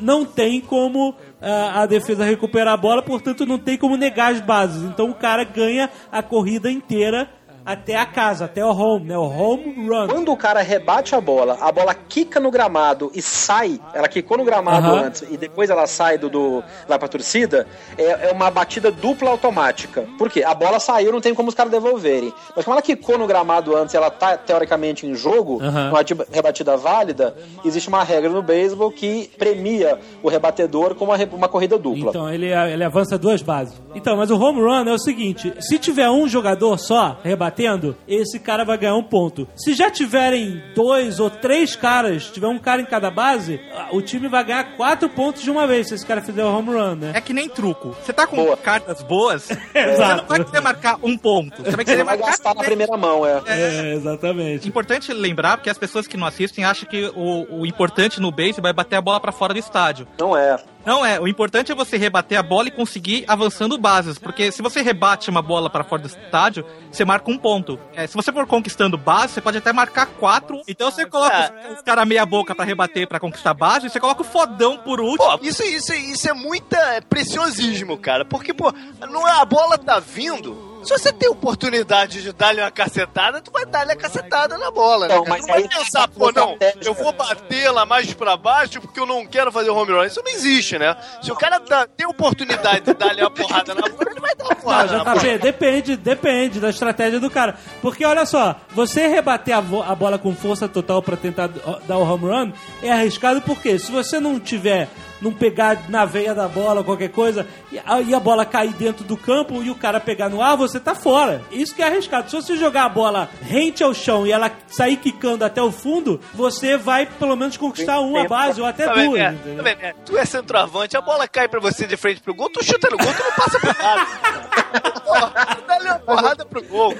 não tem como ah, a defesa recuperar a bola, portanto não tem como negar as bases. Então o cara ganha a corrida inteira até a casa, até o home, né? O home run. Quando o cara rebate a bola, a bola quica no gramado e sai, ela quicou no gramado antes e depois ela sai do, do vai pra torcida, é, é uma batida dupla automática. Por quê? A bola saiu, não tem como os caras devolverem. Mas como ela quicou no gramado antes e ela tá teoricamente em jogo, Aham. uma rebatida válida, existe uma regra no beisebol que premia o rebatedor com uma, uma corrida dupla. Então ele, ele avança duas bases. Então, mas o home run é o seguinte: se tiver um jogador só rebatendo, esse cara vai ganhar um ponto. Se já tiverem dois ou três caras, tiver um cara em cada base, o time vai ganhar quatro pontos de uma vez se esse cara fizer o home run, né? é que nem truco. Você tá com Boa. cartas boas, você Exato. não vai querer marcar um ponto. Você vai Você querer vai marcar gastar na primeira mão, é. É, exatamente. Importante lembrar, porque as pessoas que não assistem acham que o, o importante no beisebol é bater a bola pra fora do estádio. Não é. Não é, o importante é você rebater a bola e conseguir avançando bases, porque se você rebate uma bola pra fora do estádio, você marca um ponto. É, se você for conquistando base, você pode até marcar quatro. Então você coloca os, os caras meia boca pra rebater pra conquistar base, e você coloca o fodão por último. Pô, isso, isso, isso é muita é preciosismo, cara. Porque, pô, não é, a bola tá vindo. Se você tem oportunidade de dar-lhe uma cacetada, tu vai dar-lhe a cacetada na bola, né? Não, mas Tu não vai pensar, pô, não, eu vou bater lá mais pra baixo porque eu não quero fazer home run. Isso não existe, né? Se o cara dá- tem oportunidade de dar-lhe uma porrada na bola, ele vai dar uma Não, porrada na bola. JP, depende, depende da estratégia do cara. Porque olha só, você rebater a, a bola com força total pra tentar dar o home run é arriscado porque se você não tiver não pegar na veia da bola, qualquer coisa, e a, e a bola cair dentro do campo e o cara pegar no ar, você tá fora. Isso que é arriscado. Se você jogar a bola rente ao chão e ela sair quicando até o fundo, você vai pelo menos conquistar uma base ou até Tá duas. é? entendeu? Tá vendo, é? Tu é centroavante, a bola cai pra você de frente pro gol, tu chuta no gol, tu não passa por nada. Dá uma porrada pro gol.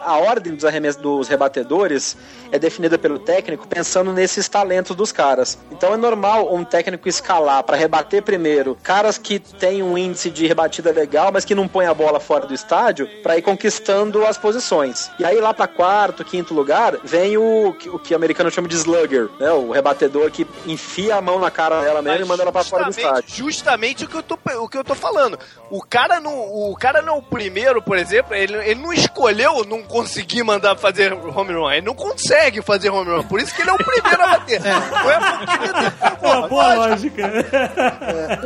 A ordem dos arremessos dos rebatedores é definida pelo técnico pensando nesses talentos dos caras. Então é normal um técnico escalar pra rebater primeiro caras que têm um índice de rebatida legal, mas que não põe a bola fora do estádio pra ir conquistando as posições. E aí lá pra quarto, quinto lugar, vem o, que- o que o americano chama de slugger, né? O rebatedor que enfia a mão na cara dela mesmo e manda ela pra fora do estádio. Justamente o que eu tô, o que eu tô falando. O cara não, o cara não é o primeiro, por exemplo, ele, ele não escolheu não conseguir mandar fazer home run. Ele não consegue fazer home run. Por isso que ele é o primeiro a bater. Não é porque ele Pô, boa lógica.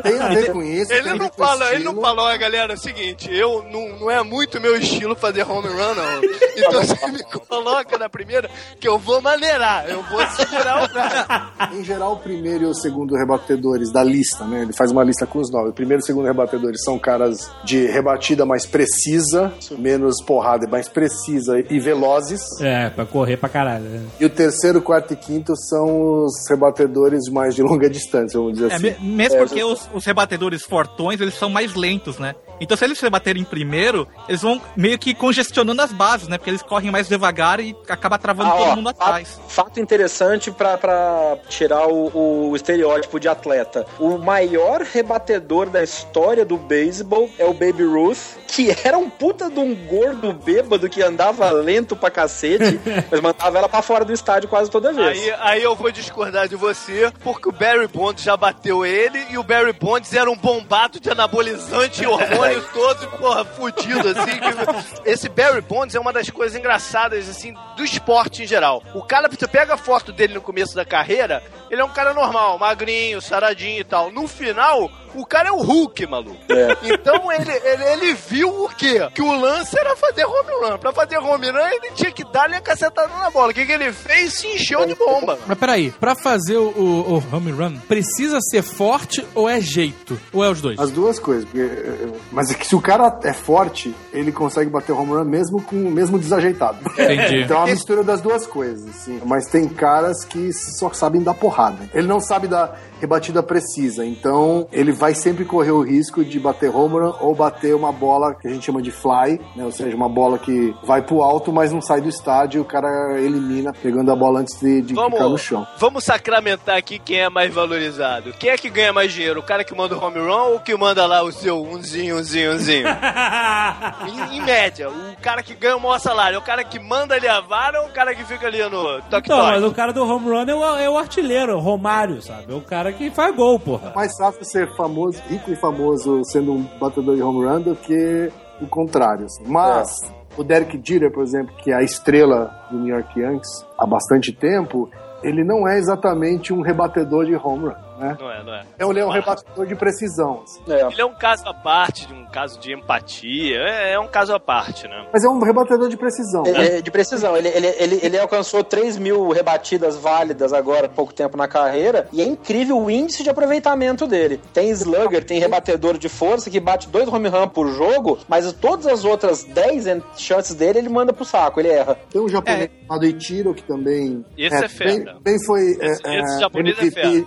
Tem a ver com isso. tem Ele a não ver com fala, ele não fala, olha galera, é o seguinte, eu não, não é muito meu estilo fazer home run, não. Então você me coloca na primeira que eu vou maneirar, eu vou segurar o cara. Em geral, o primeiro e o segundo rebatedores da lista, né? Ele faz uma lista com os nove. O primeiro e o segundo rebatedores são caras de rebatida mais precisa, menos porrada, mais precisa e velozes. É, pra correr pra caralho. né? E o terceiro, quarto e quinto são os rebatedores mais de longa distância, vamos dizer É, assim. me- mesmo É, porque os, os rebatedores fortões, eles são mais lentos, né? Então se eles rebaterem primeiro, eles vão meio que congestionando as bases, né? Porque eles correm mais devagar e acaba travando Ah, todo ó, mundo fato, atrás. fato interessante pra, pra tirar o, o estereótipo de atleta. O maior rebatedor da história do beisebol é o Baby Ruth, que era um puta de um gordo bêbado que andava lento pra cacete, mas mandava ela pra fora do estádio quase toda vez. Aí, aí eu vou discordar de você, porque o Barry Bonds já bateu ele e o Barry Bonds era um bombado de anabolizante e hormônio todo, porra, fudido, assim. que- Esse Barry Bonds é uma das coisas engraçadas, assim, do esporte em geral. O cara, você pega a foto dele no começo da carreira, ele é um cara normal, magrinho, saradinho e tal. No final, o cara é o Hulk, maluco. Então ele, ele, ele viu o quê? Que o lance era fazer home run. Pra fazer home run, ele tinha que dar-lhe a cacetada na bola. O que, que ele fez? Se encheu de bomba. Mas peraí, pra fazer o, o, o home run, precisa ser forte ou é jeito? Ou é os dois? As duas coisas. eh, mas é que se o cara é forte, ele consegue bater home run mesmo com mesmo desajeitado. Entendi. Então é uma mistura das duas coisas, assim. Mas tem caras que só sabem dar porrada. Ele não sabe dar rebatida precisa, então ele vai sempre correr o risco de bater home run ou bater uma bola que a gente chama de fly, né? Ou seja, uma bola que vai pro alto, mas não sai do estádio e o cara elimina pegando a bola antes de, de ficar no Vamos, chão. vamos sacramentar aqui quem é mais valorizado. Quem é que ganha mais dinheiro? O cara que manda o home run ou o que manda lá o seu umzinho, umzinho, umzinho? em, em média, o cara que ganha o maior salário é o cara que manda ali a vara ou o cara que fica ali no toque Então, mas o cara do home run é o, é o artilheiro, o Romário, sabe? É o cara que faz gol, porra. mais fácil ser famoso, rico e famoso sendo um batedor de home run do que o contrário. assim. Mas o Derek Jeter, por exemplo, que é a estrela do New York Yankees há bastante tempo, ele não é exatamente um rebatedor de home run, né? Não é, não é. Então, ele é um rebatedor de precisão. assim. É. Ele é um caso à parte, de um caso de empatia. É, é um caso à parte, né? Mas é um rebatedor de precisão. Ele é de precisão. Ele, ele, ele, ele alcançou 3 mil rebatidas válidas agora, há pouco tempo na carreira, e é incrível o índice de aproveitamento dele. Tem slugger, tem rebatedor de força que bate dois home run por jogo, mas todas as outras 10 en- chances dele ele manda pro saco, ele erra. Tem um japonês chamado Ichiro, que também... Esse é fera. Bem, bem foi Esse- é, esse é, japonês é MVP,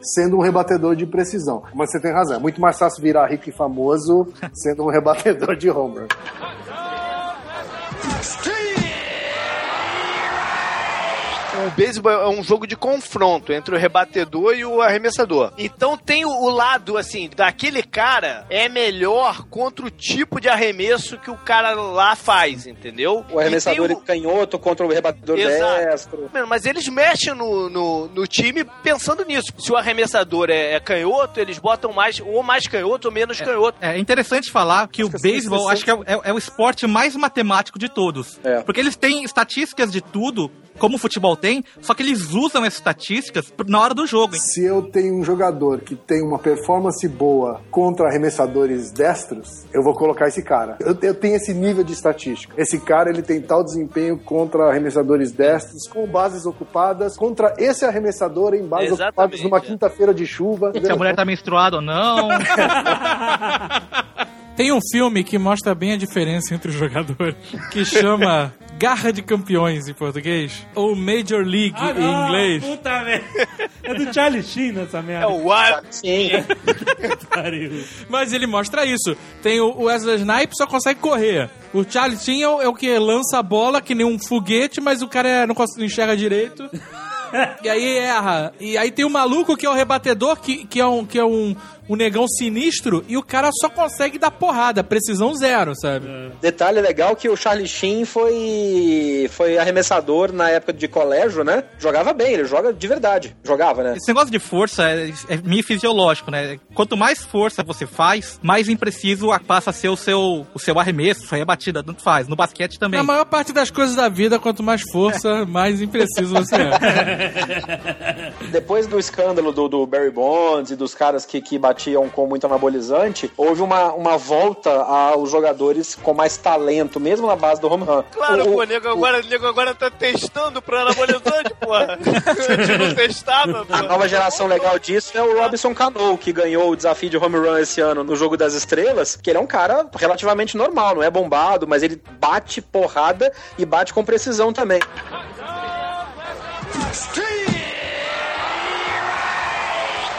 Sendo um rebatedor de precisão. Mas você tem razão, é muito mais fácil virar rico e famoso sendo um rebatedor de home O beisebol é um jogo de confronto entre o rebatedor e o arremessador. Então tem o, o lado, assim, daquele cara é melhor contra o tipo de arremesso que o cara lá faz, entendeu? O arremessador E é canhoto contra o rebatedor Exato. destro. Mano, Mas eles mexem no, no, no time pensando nisso. Se o arremessador é, é canhoto, eles botam mais, ou mais canhoto ou menos canhoto. É interessante falar que o que beisebol acho que é, é- é o esporte mais matemático de todos. É. Porque eles têm estatísticas de tudo como o futebol tem, só que eles usam essas estatísticas na hora do jogo. hein? Se eu tenho um jogador que tem uma performance boa contra arremessadores destros, eu vou colocar esse cara. Eu, eu tenho esse nível de estatística. Esse cara ele tem tal desempenho contra arremessadores destros, com bases ocupadas, contra esse arremessador em bases Exatamente, ocupadas numa é. quinta-feira de chuva. Se a mulher tá menstruada ou não. Tem um filme que mostra bem a diferença entre os jogadores, que chama Garra de Campeões em português, ou Major League Ah, em não, inglês. Puta merda. É do Charlie Sheen essa merda. É o Wild. Sim. Pariu. Mas ele mostra isso. Tem o Wesley Snipes só consegue correr. O Charlie Sheen é o, é o que lança a bola que nem um foguete, mas o cara é- não, consegue, não enxerga direito. e aí erra. E aí tem o maluco que é o rebatedor, que, que é, um, que é um, um negão sinistro, e o cara só consegue dar porrada, precisão zero, sabe? Detalhe legal que o Charlie Sheen foi, foi arremessador na época de colégio, né? Jogava bem, ele joga de verdade. Jogava, né? Esse negócio de força é, é meio fisiológico, né? Quanto mais força você faz, mais impreciso a- passa a ser o seu, o seu arremesso, sua rebatida, tanto faz. No basquete também. Na maior parte das coisas da vida, quanto mais força, mais impreciso você é. Depois do escândalo do, do Barry Bonds e dos caras que, que batiam com muito anabolizante, houve uma, uma volta aos jogadores com mais talento, mesmo na base do home run. Claro, O- pô, o- nego agora, nego agora tá testando pro anabolizante, porra. Antes não testava, A nova geração legal disso é o Robinson Cano, que ganhou o desafio de home run esse ano no Jogo das Estrelas, que ele é um cara relativamente normal, não é bombado, mas ele bate porrada e bate com precisão também.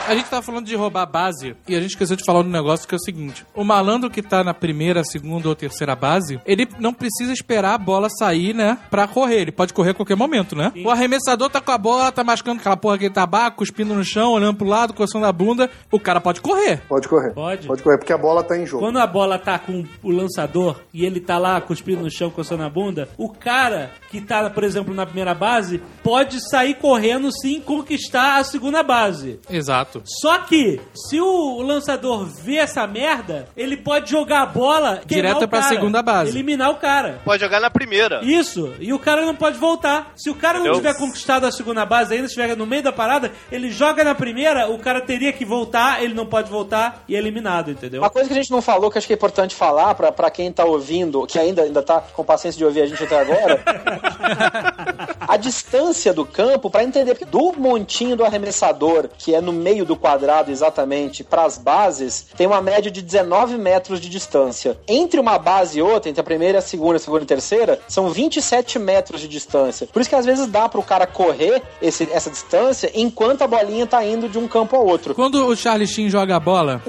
A gente tava falando de roubar a base e a gente esqueceu de falar um negócio que é o seguinte: o malandro que tá na primeira, segunda ou terceira base, ele não precisa esperar a bola sair, né? Pra correr. Ele pode correr a qualquer momento, né? O arremessador tá com a bola, tá mascando aquela porra de tabaco, cuspindo no chão, olhando pro lado, coçando a bunda. O cara pode correr. Pode correr. Pode? Pode correr, porque a bola tá em jogo. Quando a bola tá com o lançador e ele tá lá cuspindo no chão, coçando a bunda, o cara que tá, por exemplo, na primeira base, pode sair correndo sim e conquistar a segunda base. Exato. Só que, se o lançador vê essa merda, ele pode jogar a bola Direto pra cara, segunda base. Eliminar o cara. Pode jogar na primeira. Isso, e o cara não pode voltar. Se o cara não Entendeu? tiver conquistado a segunda base ainda, estiver no meio da parada, ele joga na primeira, o cara teria que voltar, ele não pode voltar e é eliminado, entendeu? Uma coisa que a gente não falou, que acho que é importante falar pra, pra quem tá ouvindo, que ainda, ainda tá com paciência de ouvir a gente até agora, a distância do campo, pra entender, porque do montinho do arremessador, que é no meio do quadrado exatamente, pras bases, tem uma média de 19 metros de distância. Entre uma base e outra, entre a primeira, a segunda, a segunda e a terceira, são 27 metros de distância. Por isso que às vezes dá pro cara correr esse- essa distância enquanto a bolinha tá indo de um campo ao outro. Quando o Charlie Sheen joga a bola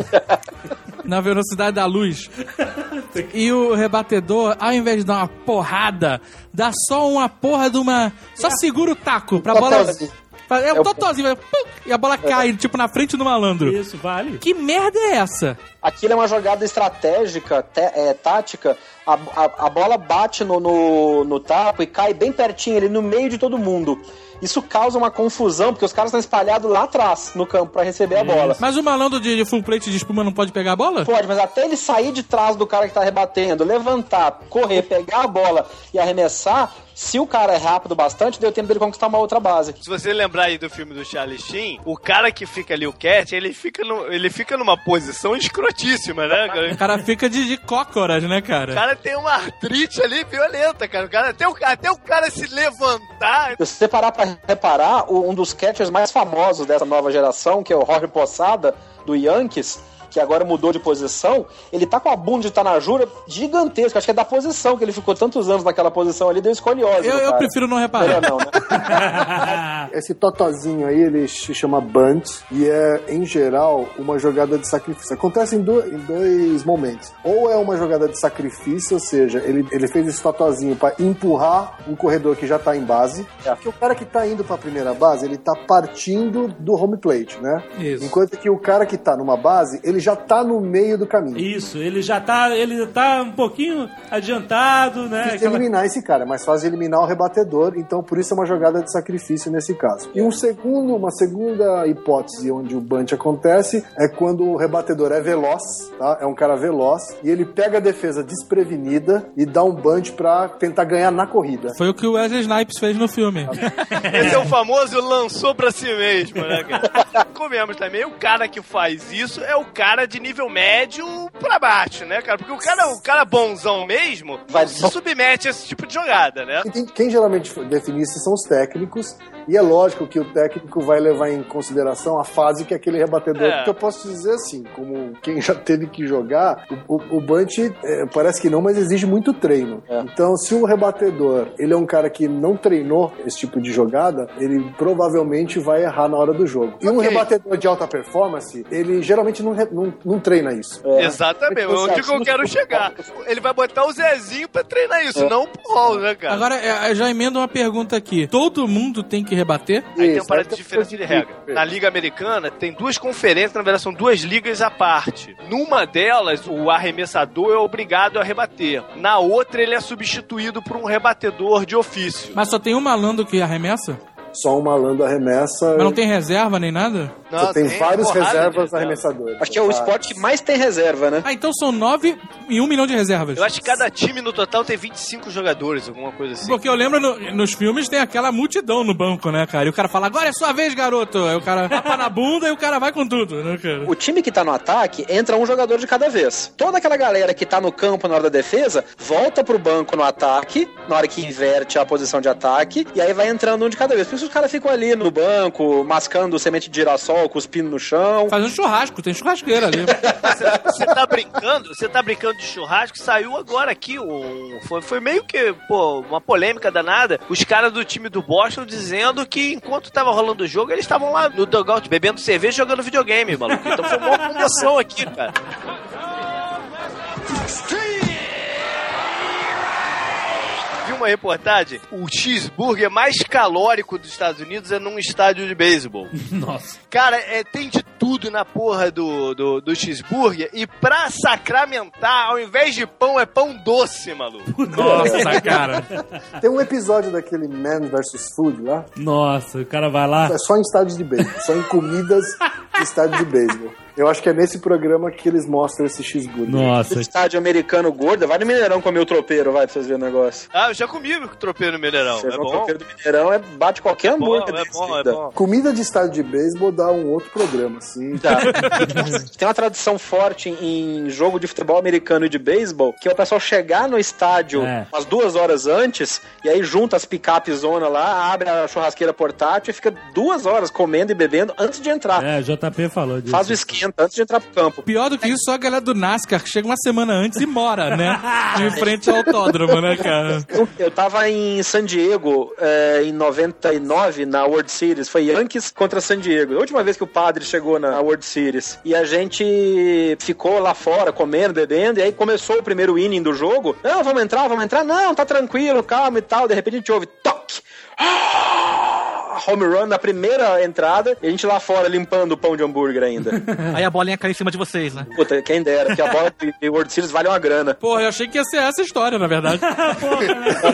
na velocidade da luz e o rebatedor, ao invés de dar uma porrada, dá só uma porra de uma. Só segura o taco pra bola. É É um o- totozinho, e a bola cai, tipo, na frente do malandro. Isso, vale. Que merda é essa? Aquilo é uma jogada estratégica, té- é, tática. A, a- a bola bate no, no, no taco e cai bem pertinho ali no meio de todo mundo. Isso causa uma confusão, porque os caras estão espalhados lá atrás no campo pra receber a bola. Mas o malandro de, de full plate de espuma não pode pegar a bola? Pode, mas até ele sair de trás do cara que tá rebatendo, levantar, correr, pegar a bola e arremessar, se o cara é rápido bastante, deu tempo dele conquistar uma outra base. Se você lembrar aí do filme do Charlie Sheen, o cara que fica ali, o Cat, ele fica, no- ele fica numa posição escrotíssima, né? cara? O cara fica de, de cócoras, né, O cara? Cara tem uma artrite ali violenta, cara. O cara até, o, até o cara se levantar. Se você parar pra reparar, um dos catchers mais famosos dessa nova geração, que é o Jorge Poçada, do Yankees, que agora mudou de posição, ele tá com a bunda de Tanajura gigantesca. Acho que é da posição, que ele ficou tantos anos naquela posição ali, deu escoliose. Eu, no eu prefiro não reparar. Não, né? Esse totozinho aí, ele se chama bunt e é, em geral, uma jogada de sacrifício. Acontece em, do- em dois momentos. Ou é uma jogada de sacrifício, ou seja, ele, ele fez esse totozinho pra empurrar um corredor que já tá em base. Porque o cara que tá indo pra primeira base, ele tá partindo do home plate, né? Isso. Enquanto que o cara que tá numa base, ele ele já tá no meio do caminho. Isso, ele já tá, ele tá um pouquinho adiantado, né? Difícil Aquela- eliminar esse cara, é mais fácil eliminar o rebatedor, então por isso é uma jogada de sacrifício nesse caso. E um segundo, uma segunda hipótese onde o bunch acontece é quando o rebatedor é veloz, tá? É um cara veloz e ele pega a defesa desprevenida e dá um bunch pra tentar ganhar na corrida. Foi o que o Wesley Snipes fez no filme. Esse é o famoso lançou pra si mesmo, né, cara? Comemos também, o cara que faz isso é o cara de nível médio pra baixo, né, cara? Porque o cara, o cara bonzão mesmo Vai- se submete a esse tipo de jogada, né? E tem- Quem geralmente define isso são os técnicos, e é lógico que o técnico vai levar em consideração a fase que aquele rebatedor. É. Porque eu posso dizer assim, como quem já teve que jogar, o, o, o Bunch é, parece que não, mas exige muito treino. Então, se o rebatedor ele é um cara que não treinou esse tipo de jogada, ele provavelmente vai errar na hora do jogo. E um Ok. rebatedor de alta performance, ele geralmente não, re- não, não treina isso. Exatamente, onde que eu quero chegar. Ele vai botar o Zezinho pra treinar isso, não o Paul, né, cara? Agora, é, eu já emendo uma pergunta aqui. Todo mundo tem que rebater? Aí tem Isso, uma parada aí de regra. Na Liga Americana, tem duas conferências, na verdade são duas ligas à parte. Numa delas, o arremessador é obrigado a rebater. Na outra, ele é substituído por um rebatedor de ofício. Mas só tem um malandro que arremessa? Só um malandro arremessa. Mas não tem reserva nem nada? Você tem, vários reservas reserva. arremessadores. Acho que é o esporte que mais tem reserva, né? Ah, então são nove e um milhão de reservas. Eu acho que cada time no total tem 25 jogadores, alguma coisa assim. Porque eu lembro no- nos filmes tem aquela multidão no banco, né, cara? E o cara fala, agora é sua vez, garoto. Aí o cara tapa na bunda e o cara vai com tudo, né, cara? O time que tá no ataque entra um jogador de cada vez. Toda aquela galera que tá no campo na hora da defesa volta pro banco no ataque, na hora que inverte a posição de ataque, e aí vai entrando um de cada vez. Por isso os caras ficam ali no banco, mascando semente de girassol, cuspindo no chão. Fazendo churrasco, tem churrasqueira ali. Você tá brincando? Você tá brincando de churrasco? Saiu agora aqui um. Foi, foi meio que, pô, uma polêmica danada. Os caras do time do Boston dizendo que enquanto tava rolando o jogo, eles estavam lá no dugout bebendo cerveja jogando videogame, maluco. Então foi uma comoção aqui, cara. Uma reportagem, o cheeseburger mais calórico dos Estados Unidos é num estádio de beisebol. Nossa. Cara, é, tem de tudo na porra do, do, do cheeseburger. E pra sacramentar, ao invés de pão, é pão doce, maluco. Nossa, cara. Tem um episódio daquele Man vs Food lá, Nossa, o cara vai lá. é só em estádios de beisebol, só em comidas de estádio de beisebol. Eu acho que é nesse programa que eles mostram esse cheeseburger. Nossa. Estádio americano gordo, vai no Mineirão comer o tropeiro, vai, pra vocês verem o negócio. Ah, eu já comi o tropeiro no Mineirão. Você É vê o bom? tropeiro do Mineirão, é, bate qualquer Bom, hambúrguer. é bom, é ainda. bom. Comida de estádio de beisebol dá um outro programa, assim. Tá. Tem uma tradição forte em jogo de futebol americano e de beisebol, que é o pessoal chegar no estádio É. umas duas horas antes, e aí junta as picapes zona lá, abre a churrasqueira portátil e fica duas horas comendo e bebendo antes de entrar. É, JP falou disso. Faz o esquenta antes de entrar pro campo. Pior do que isso, só a galera do NASCAR que chega uma semana antes e mora, né? Em frente ao autódromo, né, cara? Eu, eu tava em San Diego eh, em 99, na World Series. Foi Yankees contra San Diego. A última vez que o padre chegou na World Series. E a gente ficou lá fora comendo, bebendo. E aí começou o primeiro inning do jogo. Não, vamos entrar, vamos entrar. Não, tá tranquilo, calma e tal. De repente a gente ouve toque. Ah! Home run na primeira entrada e a gente lá fora limpando o pão de hambúrguer ainda. Aí a bolinha cai em cima de vocês, né? Puta, quem dera, porque a bola de World Series vale uma grana. Porra, eu achei que ia ser essa história, na verdade.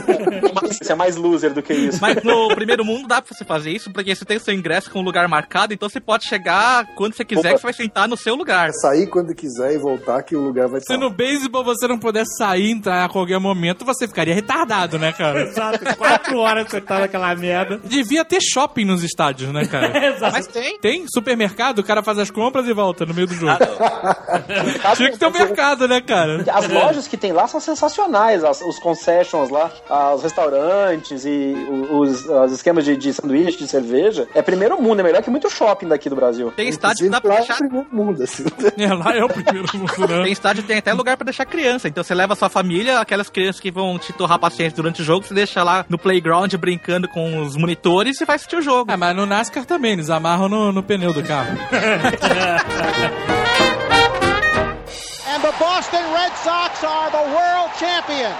Você é mais loser do que isso. Mas no primeiro mundo dá pra você fazer isso, porque você tem o seu ingresso com um lugar marcado, então você pode chegar quando você quiser, Opa. que você vai sentar no seu lugar. Sair quando quiser e voltar, que o lugar vai Se estar. no beisebol você não pudesse sair, entrar a qualquer momento, você ficaria retardado, né, cara? Exato, quatro horas você tá naquela merda. Devia ter shopping nos estádios, né, cara? Exato. Mas tem. Tem supermercado, o cara faz as compras e volta no meio do jogo. Caso- Tinha que ter um mercado, né, cara? As lojas que tem lá são sensacionais, as- os concessions lá, ah, os restaurantes e os, os esquemas de, de sanduíche, de cerveja. É primeiro mundo, é melhor que muito shopping daqui do Brasil. Tem estádio que dá pra lá é o deixar. primeiro mundo, assim. É, lá é o primeiro mundo, né? Tem estádio que tem até lugar pra deixar criança. Então você leva a sua família, aquelas crianças que vão te torrar paciência durante o jogo, você deixa lá no playground brincando com os monitores e vai assistir o jogo. Ah, mas no NASCAR também, eles amarram no, no pneu do carro. And the Boston Red Sox are the world champions.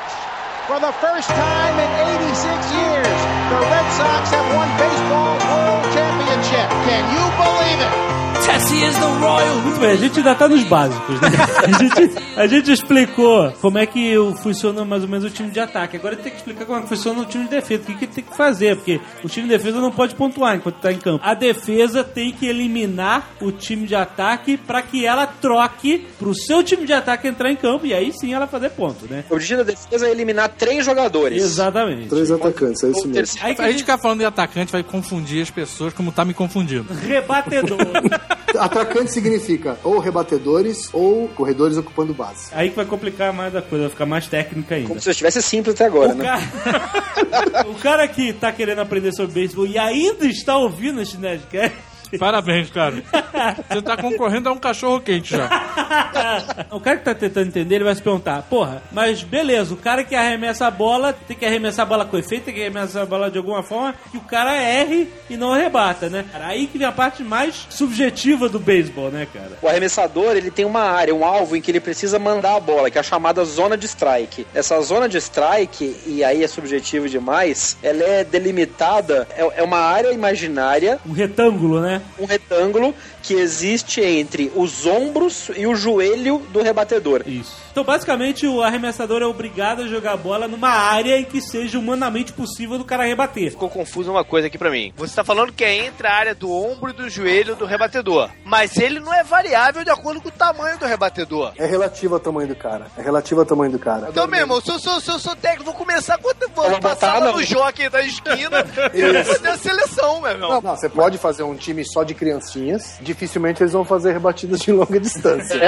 For the first time in 86 years, the Red Sox have won baseball world championship. Can you believe it? Muito bem, a gente ainda tá nos básicos, né? A gente, a gente explicou como é que o- funciona mais ou menos o time de ataque. Agora tem que explicar como é que funciona o time de defesa. O que, que tem que fazer? Porque o time de defesa não pode pontuar enquanto tá em campo. A defesa tem que eliminar o time de ataque para que ela troque pro seu time de ataque entrar em campo e aí sim ela fazer ponto, né? O objetivo da defesa é eliminar três jogadores. Exatamente. Três atacantes, é isso mesmo. Aí que A gente ficar falando de atacante vai confundir as pessoas como tá me confundindo. rebatedor. Atacante significa ou rebatedores ou corredores ocupando base. aí que vai complicar mais a coisa, vai ficar mais técnica ainda. Como se estivesse simples até agora, O né? cara... o cara que tá querendo aprender sobre beisebol e ainda está ouvindo esse Nerdcast. Parabéns, cara. Você tá concorrendo a um cachorro quente já. o cara que tá tentando entender, ele vai se perguntar: porra, mas beleza, o cara que arremessa a bola tem que arremessar a bola com efeito, tem que arremessar a bola de alguma forma que o cara erre e não arrebata, né? Cara, Aí que vem a parte mais subjetiva do beisebol, né, cara? O arremessador, ele tem uma área, um alvo em que ele precisa mandar a bola, que é a chamada zona de strike. Essa zona de strike, e aí é subjetivo demais, ela é delimitada, é, é uma área imaginária, Um retângulo, né? Um retângulo que existe entre os ombros e o joelho do rebatedor. Isso. Então, basicamente, o arremessador é obrigado a jogar a bola numa área em que seja humanamente possível do cara rebater. Ficou confuso uma coisa aqui pra mim. Você tá falando que é entre a área do ombro e do joelho do rebatedor. Mas ele não é variável de acordo com o tamanho do rebatedor. É relativo ao tamanho do cara. É relativo ao tamanho do cara. Então, meu irmão, se eu sou, se eu sou técnico, vou começar quando vou passar no jockey da esquina e fazer a seleção, meu irmão. Não, não, você pode fazer um time só de criancinhas. Dificilmente eles vão fazer rebatidas de longa distância.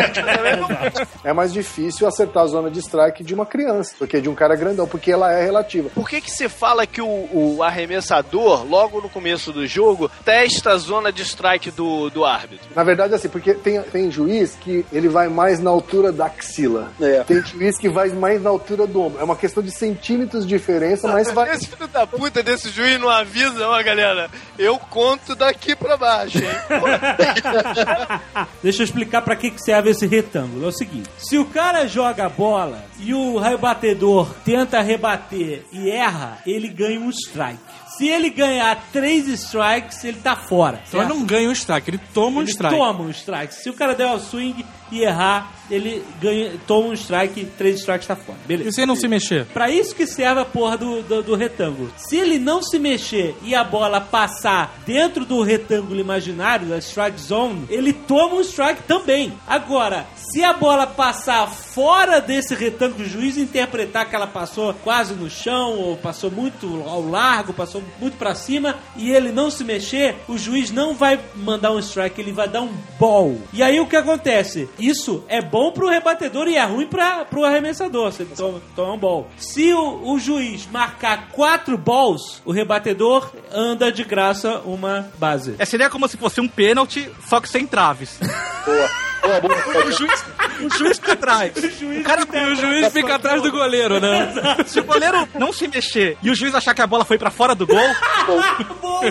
É mais difícil acertar a zona de strike de uma criança do que de um cara grandão, porque ela é relativa. Por que que se fala que o, o arremessador, logo no começo do jogo, testa a zona de strike do, do árbitro? Na verdade, assim, porque tem, tem juiz que ele vai mais na altura da axila. É. Tem juiz que vai mais na altura do ombro. É uma questão de centímetros de diferença, mas vai. Esse filho da puta desse juiz não avisa, ó, galera. Eu conto daqui pra baixo, hein? Deixa eu explicar pra que que serve esse retângulo. É o seguinte: se o cara joga a bola e o rebatedor tenta rebater e erra, ele ganha um strike. Se ele ganhar três strikes, ele tá fora. Então ele não ganha um strike, ele toma um Ele strike. toma um strike. Se o cara der o swing e errar, ele ganha, toma um strike, três strikes tá fora. Beleza. E se ele não se mexer? Pra isso que serve a porra do, do, do retângulo. Se ele não se mexer e a bola passar dentro do retângulo imaginário, da strike zone, ele toma um strike também. Agora, se a bola passar fora desse retângulo, o juiz interpretar que ela passou quase no chão, ou passou muito ao largo, passou muito pra cima, e ele não se mexer, o juiz não vai mandar um strike, ele vai dar um ball. E aí o que acontece? Isso é bom pro rebatedor e é ruim pra, pro arremessador. Você toma, toma um ball. Se o, o juiz marcar quatro balls, o rebatedor anda de graça uma base. É, seria como se fosse um pênalti, só que sem traves. Boa. Boa, boa, boa. O juiz, o juiz por trás. O cara, E o juiz fica atrás do goleiro, né? se o goleiro não se mexer e o juiz achar que a bola foi pra fora do gol, Boa!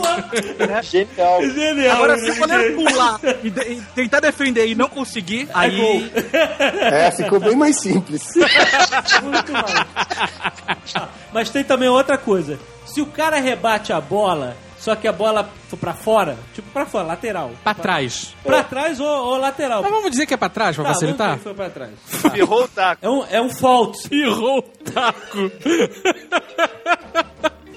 Genial. Genial! agora se o goleiro Genial. pular e, de- e tentar defender e não conseguir, aí É, ficou bem mais simples. Muito mal. Mas tem também outra coisa. Se o cara rebate a bola, só que a bola pra fora, tipo pra fora, lateral. Pra trás. Pra trás ou, ou lateral. Mas vamos dizer que é pra trás, pra Tá, vamos facilitar? que foi pra trás. Ferrou o taco. É um, é um fault. Errou o taco.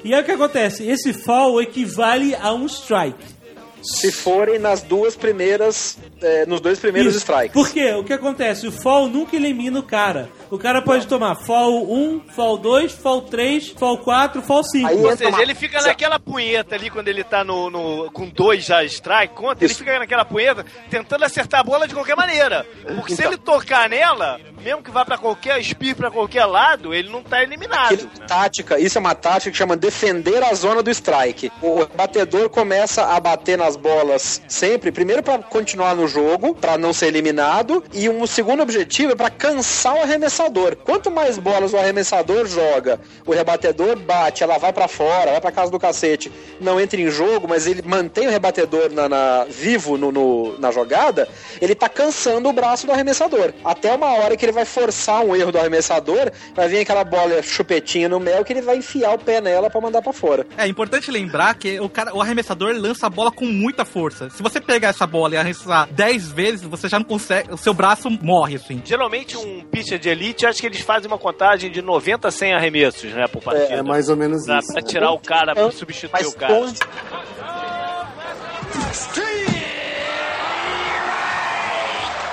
E aí o que acontece? Esse foul equivale a um strike. Se forem nas duas primeiras, é, nos dois primeiros Isso. strikes. Por quê? O que acontece? O fall nunca elimina o cara. O cara pode tomar fall 1, fall 2, fall 3, fall 4, fall 5. Aí Ou seja, uma- ele fica naquela punheta ali quando ele tá no, no- com dois já strike contra, ele Isso. fica naquela punheta tentando acertar a bola de qualquer maneira. Porque se Então. ele tocar nela, mesmo que vá pra qualquer, espir pra qualquer lado, ele não tá eliminado. Aquele- tática, isso é uma tática que chama defender a zona do strike. O batedor começa a bater nas bolas sempre, primeiro pra continuar no jogo pra não ser eliminado e um segundo objetivo é pra cansar o arremessador. Quanto mais bolas o arremessador joga, o rebatedor bate, ela vai pra fora, vai pra casa do cacete, não entra em jogo, mas ele mantém o rebatedor na, na- vivo no, no- na jogada, ele tá cansando o braço do arremessador. Até uma hora que ele vai forçar um erro do arremessador, vai vir aquela bola chupetinha no mel que ele vai enfiar o pé nela pra mandar pra fora. É importante lembrar que o, cara, o arremessador lança a bola com muita força. Se você pegar essa bola e arremessar 10 vezes, você já não consegue. O seu braço morre, assim. Geralmente um pitcher de elite, acho que eles fazem uma contagem de 90 a 100 arremessos, né, por partida. É, é mais ou menos Pra, isso. pra né? tirar o cara, pra substituir Mas o cara. onde-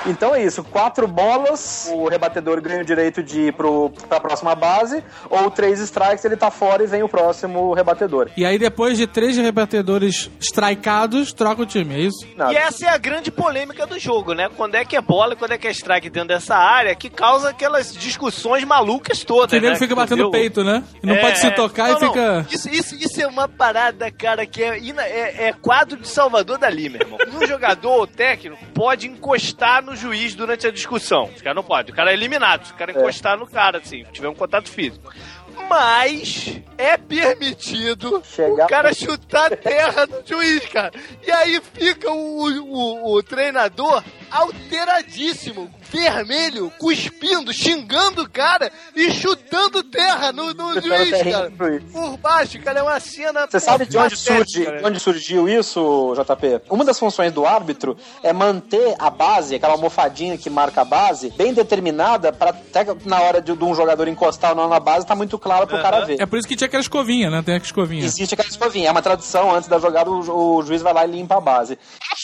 Então é isso, quatro bolas, o rebatedor ganha o direito de ir pro, pra próxima base, ou três strikes, ele tá fora e vem o próximo rebatedor. E aí, depois de três rebatedores strikeados, troca o time, é isso? Nada. E essa é a grande polêmica do jogo, né? Quando é que é bola e quando é que é strike dentro dessa área, que causa aquelas discussões malucas todas, Que né? fica batendo o peito, né? E não É, pode se tocar não, e não. fica. Isso, isso, isso é uma parada, cara, que é, ina- é, é quadro de Salvador Dali, meu irmão. Um jogador ou técnico pode encostar no juiz durante a discussão. Os caras não podem. O cara é eliminado. Se o cara encostar no cara, assim, tiver um contato físico. Mas é permitido Chegar- o cara chutar a terra do juiz, cara. E aí fica o, o, o treinador alteradíssimo, vermelho, cuspindo, xingando o cara e chutando terra no, no juiz, cara. Por baixo, cara, é uma cena. Você sabe de onde, surge, de onde surgiu isso, JP? Uma das funções do árbitro é manter a base, aquela almofadinha que marca a base, bem determinada para até na hora de, de um jogador encostar ou não na base, tá muito claro pro cara ver. É por isso que tinha aquela escovinha, né? Tem aquela escovinha. Existe aquela escovinha, é uma tradução, antes da jogada o, o juiz vai lá e limpa a base.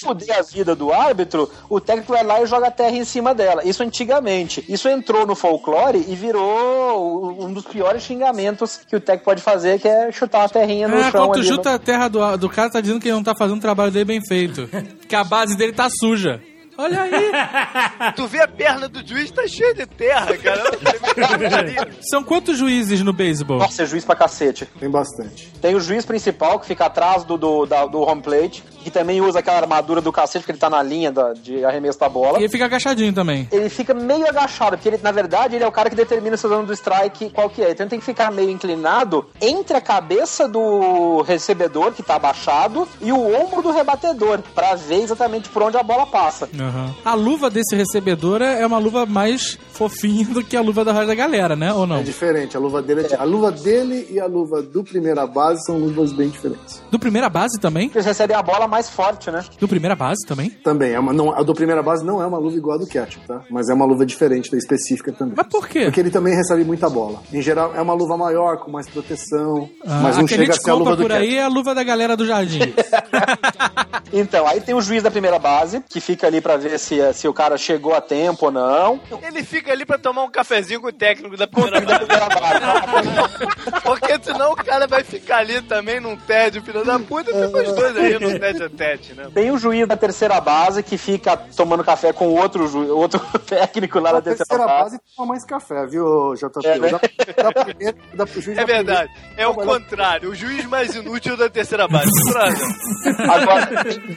Fuder a vida do árbitro, o técnico vai lá e joga a terra em cima dela. Isso antigamente. Isso entrou no folclore e virou um dos piores xingamentos que o técnico pode fazer, que é chutar a terrinha no É, chão quando tu ali. no- chuta a terra do, do cara, tá dizendo que ele não tá fazendo o trabalho dele bem feito. que a base dele tá suja. Olha aí. Tu vê a perna do juiz, tá cheia de terra, cara. São quantos juízes no beisebol? Nossa, é juiz pra cacete. Tem bastante. Tem o juiz principal que fica atrás do, do, da- do home plate, que também usa aquela armadura do cacete, porque ele tá na linha da- de arremesso da bola. E ele fica agachadinho também. Ele fica meio agachado, porque ele, na verdade, ele é o cara que determina se o dono do strike qual que é. Então ele tem que ficar meio inclinado entre a cabeça do recebedor, que tá abaixado, e o ombro do rebatedor, pra ver exatamente por onde a bola passa. A luva desse recebedor é uma luva mais fofinha do que a luva da resto da galera, né? Ou não? É diferente. A luva dele, é- a luva dele e a luva do primeira base são luvas bem diferentes. Do primeira base também? Eles recebem a bola mais forte, né? Do primeira base também? Também. É uma, não, a do primeira base não é uma luva igual a do ketchup, tá? Mas é uma luva diferente da específica também. Mas por quê? Porque ele também recebe muita bola. Em geral, é uma luva maior, com mais proteção. mas a não chega a ser a luva compra do por ketchup. aí é a luva da galera do jardim. Então, aí tem o juiz da primeira base, que fica ali pra ver se, se o cara chegou a tempo ou não. Ele fica ali pra tomar um cafezinho com o técnico da primeira Da primeira base. Porque senão o cara vai ficar ali também num tédio, filho da puta, fica os dois aí no tete a tete, né? Tem o juiz da terceira base que fica tomando café com outro, ju... outro técnico lá da terceira, terceira base. base toma mais café, viu, JP? É, né? Da, da primeira, da, juiz É da primeira- verdade, é o contrário, o juiz mais inútil da terceira base. Agora,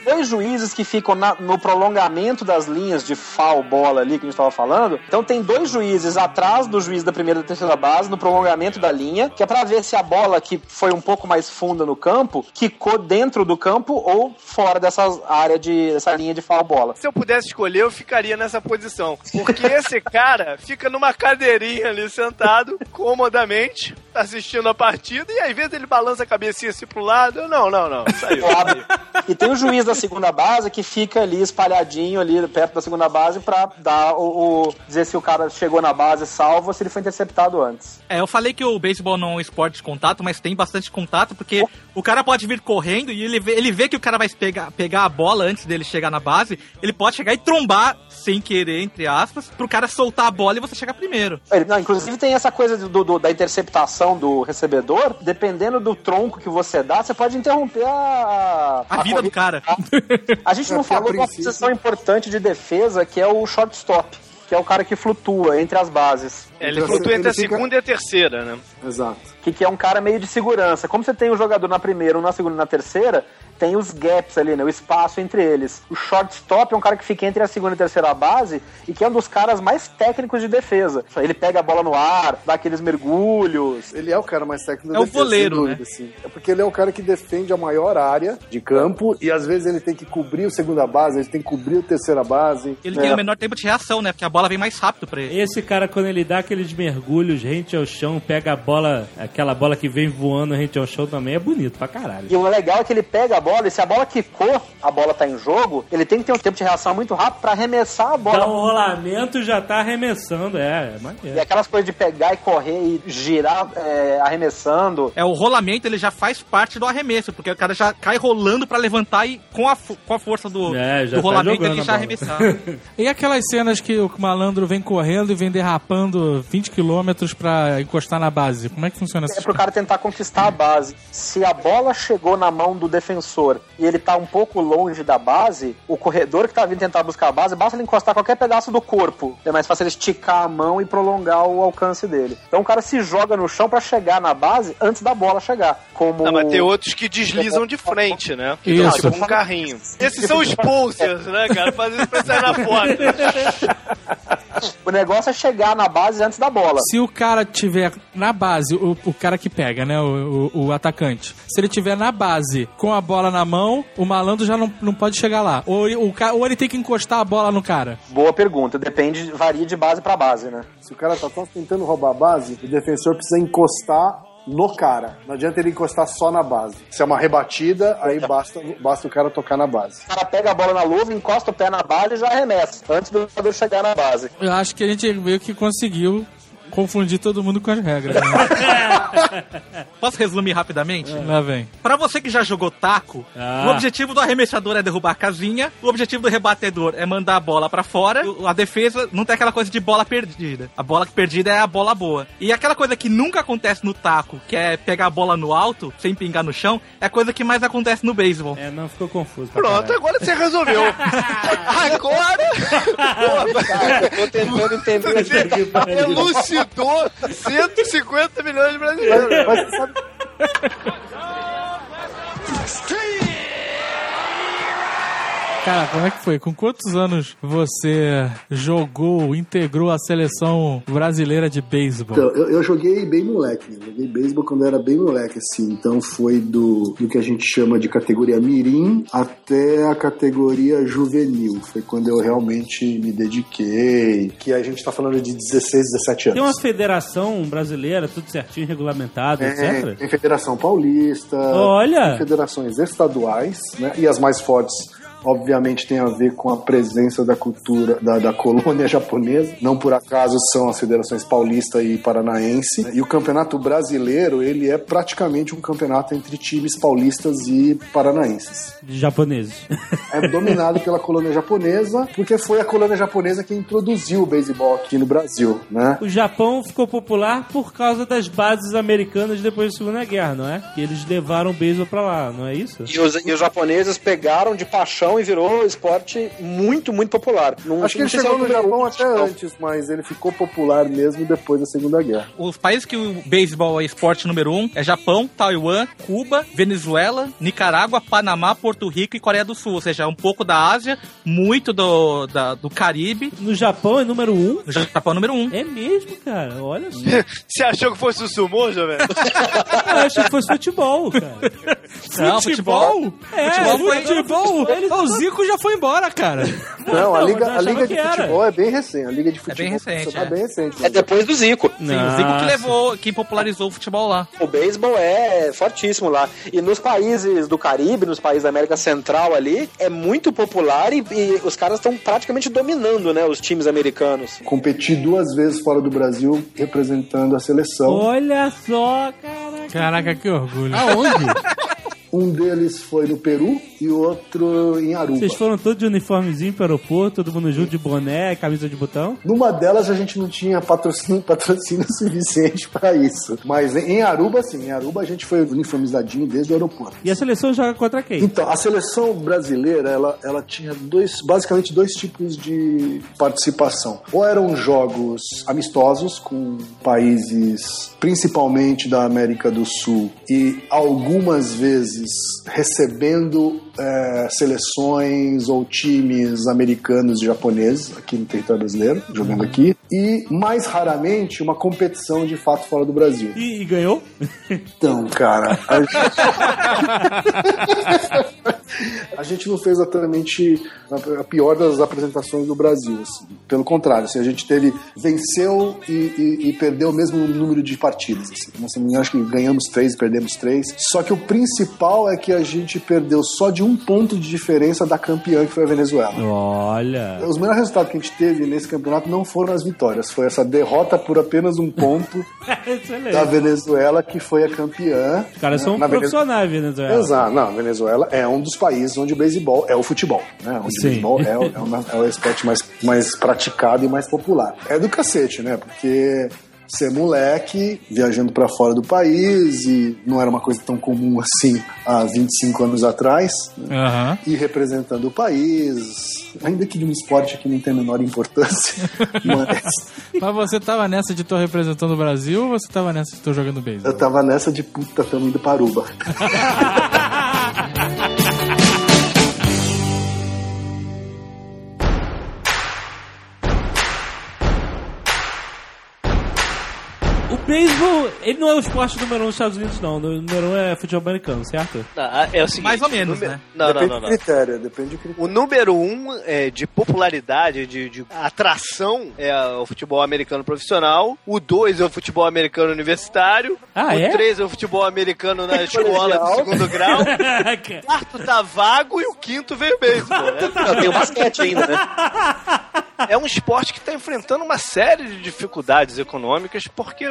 dois juízes que ficam na- no prolongamento das linhas de foul bola ali que a gente estava falando. Então tem dois juízes atrás do juiz da primeira e da terceira base, no prolongamento da linha, que é pra ver se a bola que foi um pouco mais funda no campo, quicou dentro do campo ou fora dessa área de dessa linha de foul bola. Se eu pudesse escolher, eu ficaria nessa posição. Porque esse cara fica numa cadeirinha ali sentado, comodamente, assistindo a partida, e às vezes ele balança a cabecinha assim pro lado. Eu, Não, não, não, saiu. Claro. E tem o juiz da segunda base que fica ali espalhadinho ali perto da segunda base pra dar o, o- dizer se o cara chegou na base salvo ou se ele foi interceptado antes. É, eu falei que o beisebol não é um esporte de contato, mas tem bastante contato, porque o cara pode vir correndo e ele vê, ele vê que o cara vai pegar, pegar a bola antes dele chegar na base, ele pode chegar e trombar, sem querer, entre aspas, pro cara soltar a bola e você chegar primeiro. Ele- não, inclusive tem essa coisa do, do- da interceptação do recebedor, dependendo do tronco que você dá, você pode interromper a, A vida do cara. A gente não É, a falou de uma posição importante de defesa, que é o shortstop, que é o cara que flutua entre as bases. É, ele flutua entre a fica- segunda e a terceira, né? Exato. Que, que é um cara meio de segurança. Como você tem um jogador na primeira, um na segunda e na terceira, tem os gaps ali, né? O espaço entre eles. O shortstop é um cara que fica entre a segunda e a terceira base e que é um dos caras mais técnicos de defesa. Ele pega a bola no ar, dá aqueles mergulhos. Ele é o cara mais técnico da É o defesa, goleiro, sem dúvida, sim. É porque ele é o cara que defende a maior área de campo e às vezes ele tem que cobrir o segunda base, ele tem que cobrir a terceira base. Ele É. tem o menor tempo de reação, né? Porque a bola vem mais rápido pra ele. Esse cara, quando ele dá aqueles mergulhos rente ao chão, pega a bola, aquela bola que vem voando rente ao chão também, é bonito pra caralho. E o legal é que ele pega a bola e se a bola quicou, a bola tá em jogo, ele tem que ter um tempo de reação muito rápido pra arremessar a bola. Dá um rolamento já tá arremessando, é, é E maneiro. aquelas coisas de pegar e correr e girar é, arremessando. É, o rolamento ele já faz parte do arremesso, porque o cara já cai rolando pra levantar e com a, com a força do, É, do tá rolamento ele já bola. arremessar. E aquelas cenas que o malandro vem correndo e vem derrapando 20 quilômetros pra encostar na base? Como é que funciona É essa pro cara tentar conquistar a base. Se a bola chegou na mão do defensor e ele tá um pouco longe da base, o corredor que tá vindo tentar buscar a base, basta ele encostar qualquer pedaço do corpo. É mais fácil ele esticar a mão e prolongar o alcance dele. Então o cara se joga no chão pra chegar na base antes da bola chegar. Como Não, mas tem outros que deslizam de frente, né? Isso. tipo um carrinho. Esses são os pulsers, né, cara? Fazendo isso pra sair na foto. O negócio é chegar na base antes da bola. Se o cara tiver na base, o, o cara que pega, né? O, o- o atacante. Se ele tiver na base com a bola na mão, o malandro já não, não pode chegar lá. Ou, o, ou ele tem que encostar a bola no cara. Boa pergunta. Depende, varia de base pra base, né? Se o cara tá só tentando roubar a base, o defensor precisa encostar no cara. Não adianta ele encostar só na base. Se é uma rebatida, aí basta, basta o cara tocar na base. O cara pega a bola na luva, encosta o pé na base e já arremessa. Antes do jogador chegar na base. Eu acho que a gente meio que conseguiu confundir todo mundo com as regras. Né? Posso resumir rapidamente? Lá vem. Pra você que já jogou taco, Ah. o objetivo do arremessador é derrubar a casinha, o objetivo do rebatedor é mandar a bola pra fora, a defesa não tem aquela coisa de bola perdida. A bola perdida é a bola boa. E aquela coisa que nunca acontece no taco, que é pegar a bola no alto, sem pingar no chão, é a coisa que mais acontece no beisebol. É, não ficou confuso. pra Pronto, caralho. agora você resolveu. Agora Cara, eu tô tentando entender. Que elucidou 150 milhões de brasileiros. Mas você sabe, Cara, como é que foi? Com quantos anos você jogou, integrou a seleção brasileira de beisebol? Então, eu, eu joguei bem moleque, né? Joguei beisebol quando eu era bem moleque, assim. Então foi do, do que a gente chama de categoria mirim até a categoria juvenil. Foi quando eu realmente me dediquei. Que a gente tá falando de 16, 17 Tem anos. uma federação brasileira, tudo certinho, regulamentado, É, etc. tem Federação Paulista, Olha! tem federações estaduais, né? E as mais fortes, obviamente, tem a ver com a presença da cultura da, da colônia japonesa. Não por acaso são as federações paulista e paranaense. E o campeonato brasileiro, ele é praticamente um campeonato entre times paulistas e paranaenses. De japoneses. É dominado pela colônia japonesa, porque foi a colônia japonesa que introduziu o beisebol aqui no Brasil, né? O Japão ficou popular por causa das bases americanas depois da Segunda Guerra, não é? Que eles levaram o beisebol pra lá, não é isso? E os, e os japoneses pegaram de paixão e virou esporte muito, muito popular. Não, Acho que ele chegou é o no Japão até não. antes, mas ele ficou popular mesmo depois da Segunda Guerra. Os países que o beisebol é esporte número um é Japão, Taiwan, Cuba, Venezuela, Nicarágua, Panamá, Porto Rico e Coreia do Sul. Ou seja, um pouco da Ásia, muito do, da- do Caribe. No Japão é número um? O Japão é número um. É mesmo, cara. Olha só. Você achou que fosse o sumô, jovem? Eu achei que fosse futebol, cara. Não, futebol? É, Futebol foi- futebol. O Zico já foi embora, cara. Não, a liga, a liga de era. futebol é bem recente. A liga de futebol bem recente, profissional é. bem recente. É depois do Zico. Sim, o Zico que levou, que popularizou o futebol lá. O beisebol é fortíssimo lá. E nos países do Caribe, nos países da América Central ali, é muito popular e, e os caras estão praticamente dominando, né, os times americanos. Competi duas vezes fora do Brasil representando a seleção. Olha só, caraca. Caraca, que orgulho. Aonde? Um deles foi no Peru e o outro em Aruba. Vocês foram todos de uniformezinho pro aeroporto, todo mundo junto de boné, camisa de botão? Numa delas a gente não tinha patrocínio, patrocínio suficiente para isso. Mas em Aruba, sim. Em Aruba a gente foi uniformizadinho desde o aeroporto. E a seleção joga contra quem? Então, a seleção brasileira, ela, ela tinha dois, basicamente dois tipos de participação. Ou eram jogos amistosos com países principalmente da América do Sul e algumas vezes vezes recebendo é, seleções ou times americanos e japoneses aqui no território brasileiro, jogando aqui, e mais raramente uma competição de fato fora do Brasil. E, e ganhou? Então, cara, a gente... a gente não fez exatamente a pior das apresentações do Brasil. assim. Pelo contrário, assim, a gente teve venceu e, e- e perdeu o mesmo número de partidas. Assim. Sei, acho que ganhamos três e perdemos três. Só que o principal é que a gente perdeu só de um ponto de diferença da campeã que foi a Venezuela. Olha. Os melhores resultados que a gente teve nesse campeonato não foram as vitórias, foi essa derrota por apenas um ponto da Venezuela que foi a campeã. Os caras são Na Venez- profissionais, Venezuela. Exato, não, a Venezuela é um dos países onde o beisebol é o futebol, né? Onde Sim. o beisebol é, o- é, uma- é o esporte mais, mais praticado e mais popular. É do cacete, né? Porque ser moleque, viajando pra fora do país e não era uma coisa tão comum assim há 25 anos atrás, né? Aham. e representando o país, ainda que de um esporte que não tem a menor importância, mas Mas você tava nessa de tô representando o Brasil ou você tava nessa de tô jogando beisebol? eu tava nessa de puta, tamo indo para Aruba. beisebol, ele não é o esporte número um nos Estados Unidos, não. O número um é futebol americano, certo? Não, é o seguinte, Mais ou menos, número- né? Não, não, depende não, não. do critério, depende do critério. O número um é, de popularidade, de, de atração, é o futebol americano profissional. O dois é o futebol americano universitário. Ah, o é? três é o futebol americano na escola do segundo grau. O quarto tá vago e o quinto veio beisebol, né? Não, tem o basquete ainda, né? É um esporte que está enfrentando uma série de dificuldades econômicas, porque,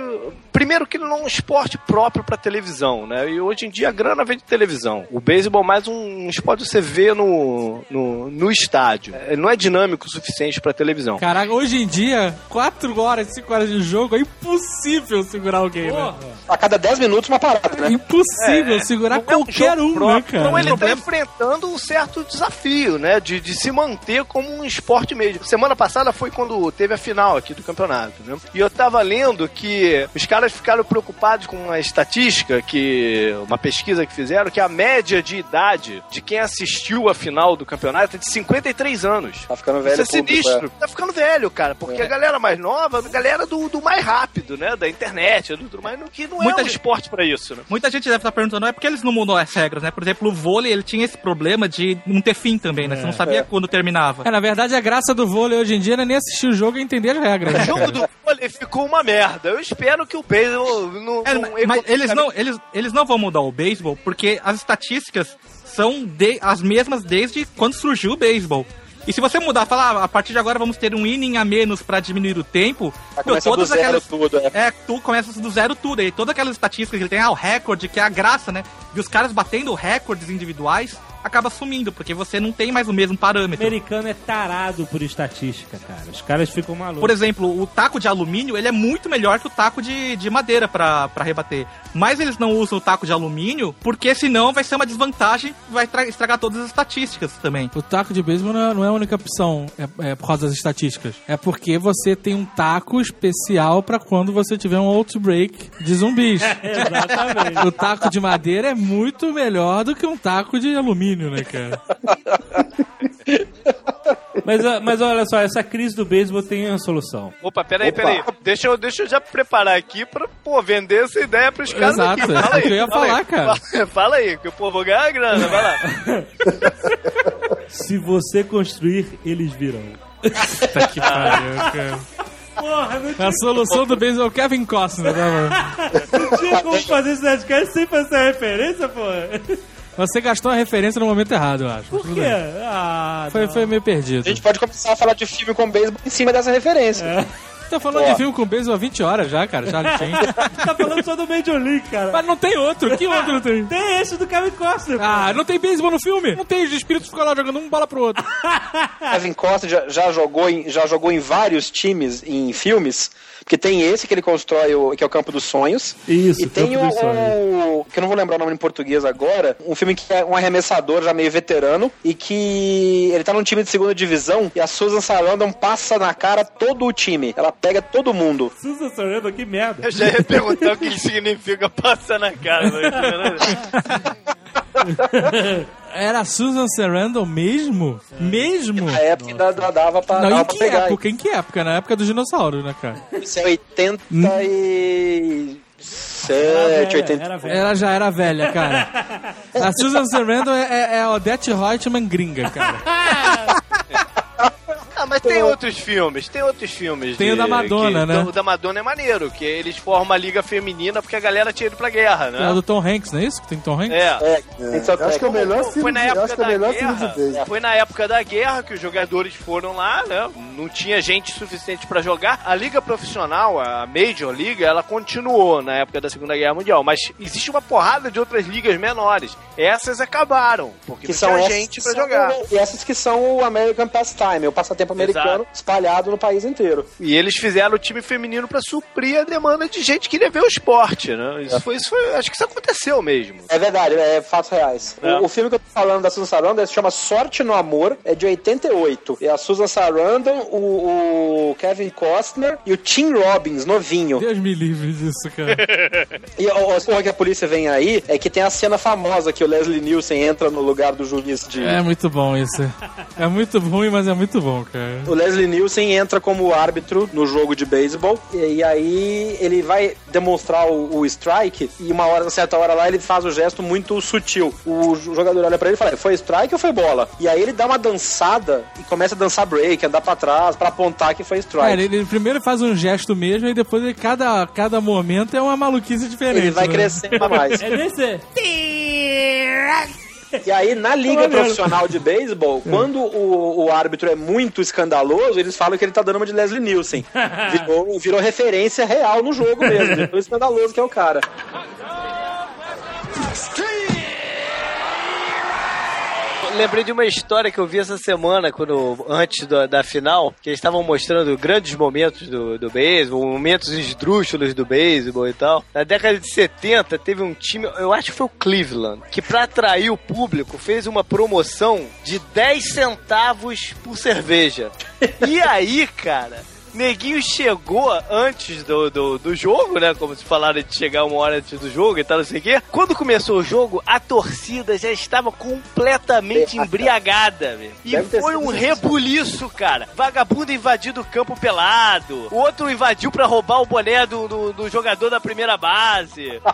primeiro, que não é um esporte próprio para televisão, né? E hoje em dia a grana vem de televisão. O beisebol é mais um esporte que você vê no, no, no estádio. Ele não é dinâmico o suficiente para televisão. Caraca, hoje em dia, 4 horas, 5 horas de jogo, é impossível segurar alguém, né? A cada 10 minutos uma parada, É né? impossível segurar Não é um qualquer um, né, próprio. cara? Então ele está enfrentando um certo desafio, né? De, de se manter como um esporte mesmo. Semana passada foi quando teve a final aqui do campeonato, né? E eu tava lendo que os caras ficaram preocupados com uma estatística que uma pesquisa que fizeram que a média de idade de quem assistiu a final do campeonato é de 53 anos. Tá ficando velho Isso é o público, sinistro. Tá ficando velho, cara. Porque É. a galera mais nova, a galera do, do mais rápido, né? Da internet, do tudo mais, que não Muita é um gente- esporte pra isso, né? Muita gente deve estar perguntando, é porque eles não mudam as regras, né? Por exemplo, o vôlei, ele tinha esse problema de não ter fim também, né? Você não sabia quando terminava. É, na verdade, a graça do vôlei hoje em dia não é nem assistir o jogo e entender as regras. O né, jogo do vôlei ficou uma merda. Eu espero que o beisebol não. É, não mas eles não, eles, eles não vão mudar o beisebol porque as estatísticas são de- as mesmas desde quando surgiu o beisebol. E se você mudar, falar, ah, a partir de agora vamos ter um inning a menos pra diminuir o tempo, Vai meu, todas zero aquelas. tudo, é. É, tu começa do zero tudo. E todas aquelas estatísticas que ele tem, ah, o recorde, que é a graça, né? E os caras batendo recordes individuais, acaba sumindo, porque você não tem mais o mesmo O parâmetro. americano é tarado por estatística, cara. Os caras ficam malucos. Por exemplo, o taco de alumínio, ele é muito melhor que o taco de, de madeira pra pra rebater. Mas eles não usam o taco de alumínio, porque senão vai ser uma desvantagem, vai tra- estragar todas as estatísticas também. O taco de beisebol não é, não é a única opção, é, é por causa das estatísticas. É porque você tem um taco especial pra quando você tiver um outbreak de zumbis. Exatamente. o taco de madeira é muito melhor do que um taco de alumínio, né, cara? mas, mas olha só, essa crise do beisebol tem uma solução. Opa, peraí, Opa. peraí. Deixa eu, deixa eu já preparar aqui pra, pô, vender essa ideia pros caras Exato, aqui. é Fala o que aí, eu ia fala aí. falar, cara. Fala, fala aí, que o povo vou ganhar a grana, vai lá. Se você construir, eles virão. Tá que pariu, cara. Porra, não A solução do beisebol é o Kevin Costner, né, mano? tinha como fazer esse podcast sem fazer essa referência, porra. Você gastou a referência no momento errado, eu acho. Por quê? Ah, Foi, não. foi meio perdido. A gente pode começar a falar de filme com beisebol em cima dessa referência. Tá falando Ó. de filme com beisebol há 20 horas já, cara. Charlie Sheen. tá falando só do Major League, cara. Mas não tem outro. Que outro não tem? Tem esse do Kevin Costner. Ah, não tem beisebol no filme? Não tem, os espíritos ficam lá jogando um bola pro outro. Kevin Costner já, já jogou em, já jogou em vários times em filmes, porque tem esse que ele constrói, o, que é o Campo dos Sonhos. Isso, e tem Campo o, dos Sonhos. o- que eu não vou lembrar o nome em português agora, um filme que é um arremessador já meio veterano e que ele tá num time de segunda divisão e a Susan Sarandon passa na cara todo o time. Ela pega todo mundo. Susan Sarandon, que merda. Eu já ia perguntar o que significa passar na cara. Era Susan Sarandon mesmo? Mesmo? Na época ainda dava pra, Não, dava em que pegar. época? Em que época? Na época dos dinossauros, né, cara? Isso é 87, 80. Era velho. Ela já era velha, cara. A Susan Sarandon é, é, é a Odette Reutemann gringa, cara. Mas tem outros filmes, tem outros filmes. Tem o de- da Madonna, que- né? O da Madonna é maneiro, que eles formam a liga feminina porque a galera tinha ido pra guerra, né? É o do Tom Hanks, não é isso? Que tem Tom Hanks? É. É, Eu acho que é o melhor Foi filme na de, eu época é o da melhor de guerra. Foi na época da guerra que os jogadores foram lá, né? Não tinha gente suficiente pra jogar. A liga profissional, a Major Liga, ela continuou na época da Segunda Guerra Mundial, mas existe uma porrada de outras ligas menores. Essas acabaram, porque que não são tinha gente pra são- jogar. E essas que são o American Pastime, o passatempo americano espalhado no país inteiro. E eles fizeram o time feminino pra suprir a demanda de gente que queria ver o esporte, né? Isso foi, isso foi, acho que isso aconteceu mesmo. É verdade, é fatos reais. É. O, o filme que eu tô falando da Susan Sarandon se chama Sorte no Amor, é de 88. E a Susan Sarandon, o, o Kevin Costner e o Tim Robbins, novinho. Deus me livre disso, cara. E a porra que a polícia vem aí é que tem a cena famosa que o Leslie Nielsen entra no lugar do juiz de. É muito bom isso. É muito ruim, mas é muito bom, cara. O Leslie Nielsen entra como árbitro no jogo de beisebol e, e aí ele vai demonstrar o, o strike e uma hora, certa hora lá, ele faz o gesto muito sutil. O jogador olha pra ele e fala, foi strike ou foi bola? E aí ele dá uma dançada e começa a dançar break, andar pra trás, pra apontar que foi strike. É, ele, ele primeiro faz um gesto mesmo e depois ele, cada, cada momento é uma maluquice diferente. Ele vai né? crescendo mais. É desse? E aí, na liga Olha. profissional de beisebol, quando o, o árbitro é muito escandaloso, eles falam que ele tá dando uma de Leslie Nielsen. Virou, virou referência real no jogo mesmo. tão escandaloso que é o cara. Lembrei de uma história que eu vi essa semana, quando, antes da, da final, que eles estavam mostrando grandes momentos do, do beisebol, momentos esdrúxulos do beisebol e tal. Na década de 70, teve um time, eu acho que foi o Cleveland, que pra atrair o público fez uma promoção de 10 centavos por cerveja. E aí, cara. Neguinho chegou antes do, do, do jogo, né? Como se falaram de chegar uma hora antes do jogo e tal, não sei o quê. Quando começou o jogo, a torcida já estava completamente embriagada, velho. E foi um rebuliço, cara. Vagabundo invadindo o campo pelado. O outro invadiu pra roubar o boné do, do, do jogador da primeira base.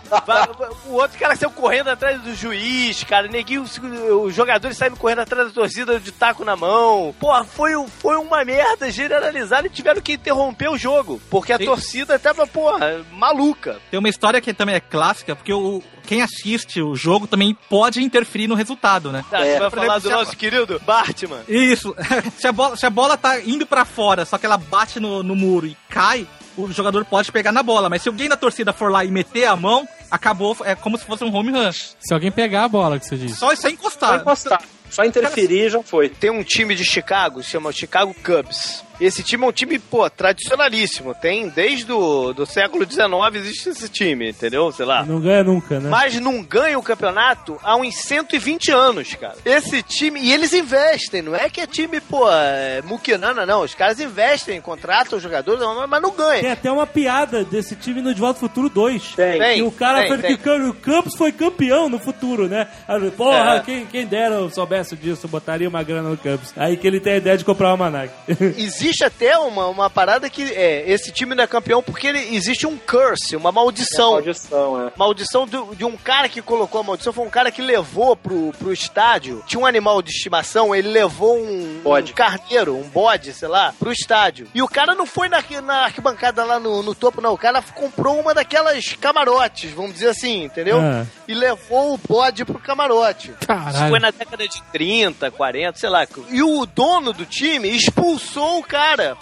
O outro cara saiu correndo atrás do juiz, cara. Neguinho, os jogadores saíram correndo atrás da torcida de taco na mão. Porra, foi, foi uma merda generalizada e tiveram que interromper o jogo. Porque a Sim. torcida tava, porra, maluca. Tem uma história que também é clássica, porque o, quem assiste o jogo também pode interferir no resultado, né? Tá, É. você vai Por falar exemplo, do a- nosso querido Bartman. Isso. se, a bola, se a bola tá indo pra fora, só que ela bate no, no muro e cai, o jogador pode pegar na bola. Mas se alguém da torcida for lá e meter a mão, acabou. É como se fosse um home run. Se alguém pegar a bola que você disse. Só isso é Só encostar. encostar. Só interferir já foi. Tem um time de Chicago, se chama Chicago Cubs. Esse time é um time, pô, tradicionalíssimo. Tem desde o do século XIX existe esse time, entendeu? Sei lá. Não ganha nunca, né? Mas não ganha o campeonato há uns 120 anos, cara. Esse time. E eles investem, não é que é time, pô, é, muquinana, não. Os caras investem, contratam os jogadores, mas não Tem ganha. até uma piada desse time no De Volta ao Futuro 2. Tem. Tem. E o cara tem, foi tem. que o Campos foi campeão no futuro, né? Porra, É. quem, quem dera eu soubesse disso, botaria uma grana no Campos. Aí que ele tem a ideia de comprar o Almanac. Existe até uma, uma parada que é, esse time não é campeão porque ele, existe um curse, uma maldição. Maldição, é. Maldição do- de um cara que colocou a maldição foi um cara que levou pro, pro estádio. Tinha um animal de estimação, ele levou um, Bode. um carneiro, um bode, sei lá, pro estádio. E o cara não foi na, na arquibancada lá no, no topo, não. O cara comprou uma daquelas camarotes, vamos dizer assim, entendeu? Ah. E levou o bode pro camarote. Isso Caralho. foi na década de 30, 40, sei lá. E o dono do time expulsou o cara,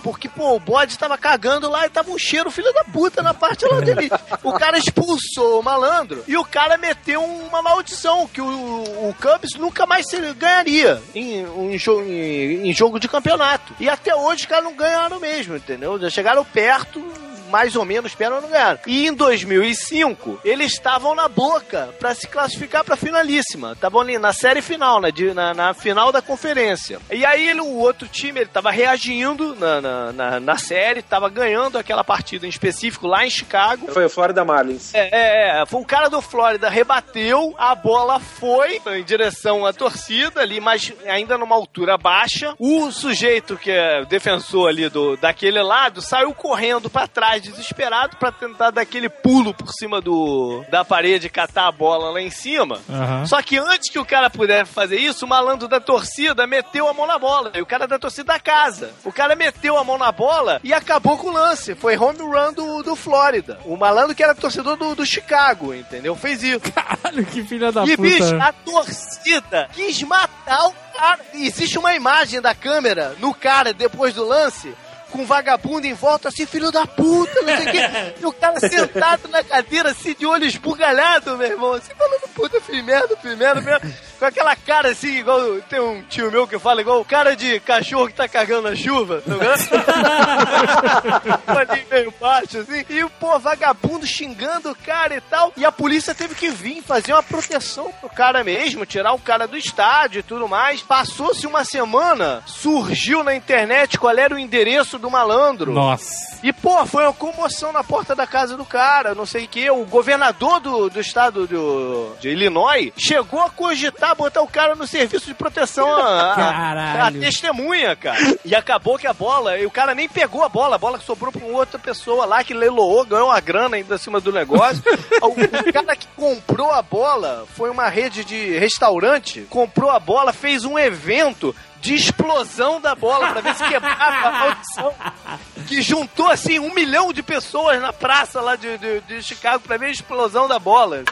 porque, pô, o bode tava cagando lá e tava um cheiro filho da puta na parte lá dele. O cara expulsou o malandro e o cara meteu uma maldição que o, o Cubs nunca mais ganharia em, em, em- em jogo de campeonato. E até hoje os caras não ganharam mesmo, entendeu? Já chegaram perto, mais ou menos mas não ganharam. E em 2005, eles estavam na boca pra se classificar pra finalíssima. Estavam ali na série final, na, de- na, na final da conferência. E aí ele, o outro time, ele tava reagindo na, na, na, na série, tava ganhando aquela partida em específico lá em Chicago. Foi o Florida Marlins. É, é, é, foi o cara do Flórida rebateu, a bola foi em direção à torcida ali, mas ainda numa altura baixa. O sujeito que é defensor ali do daquele lado saiu correndo pra trás desesperado pra tentar dar aquele pulo por cima do da parede e catar a bola lá em cima. Aham. Só que antes que o cara pudesse fazer isso, o malandro da torcida meteu a mão na bola. E o cara da torcida da casa. O cara meteu a mão na bola e acabou com o lance. Foi home run do, do Flórida. O malandro que era torcedor do, do Chicago, entendeu? Fez isso. Caralho, que filha da e, puta. bicho, a torcida quis matar o cara. Existe uma imagem da câmera no cara depois do lance. Com vagabundo em volta, assim, filho da puta, não sei o quê. E o cara sentado na cadeira, assim, de olho esbugalhado, meu irmão. Assim, falando, puta, fiz merda, fiz merda, merda. Com aquela cara, assim, igual... Tem um tio meu que fala igual o cara de cachorro que tá cagando na chuva, tá vendo? ali meio baixo, assim. E, pô, vagabundo xingando o cara e tal. E a polícia teve que vir fazer uma proteção pro cara mesmo, tirar o cara do estádio e tudo mais. Passou-se uma semana, surgiu na internet qual era o endereço do malandro. Nossa. E, pô, foi uma comoção na porta da casa do cara, não sei o que. O governador do, do estado do, de Illinois chegou a cogitar botar o cara no serviço de proteção a, a, testemunha, cara. E acabou que a bola, e o cara nem pegou a bola, a bola que sobrou pra uma outra pessoa lá que leiloou, ganhou uma grana ainda acima do negócio. o, o cara que comprou a bola foi uma rede de restaurante, comprou a bola, fez um evento de explosão da bola pra ver se quebrava a maldição. Que juntou assim um milhão de pessoas na praça lá de, de, de Chicago pra ver a explosão da bola.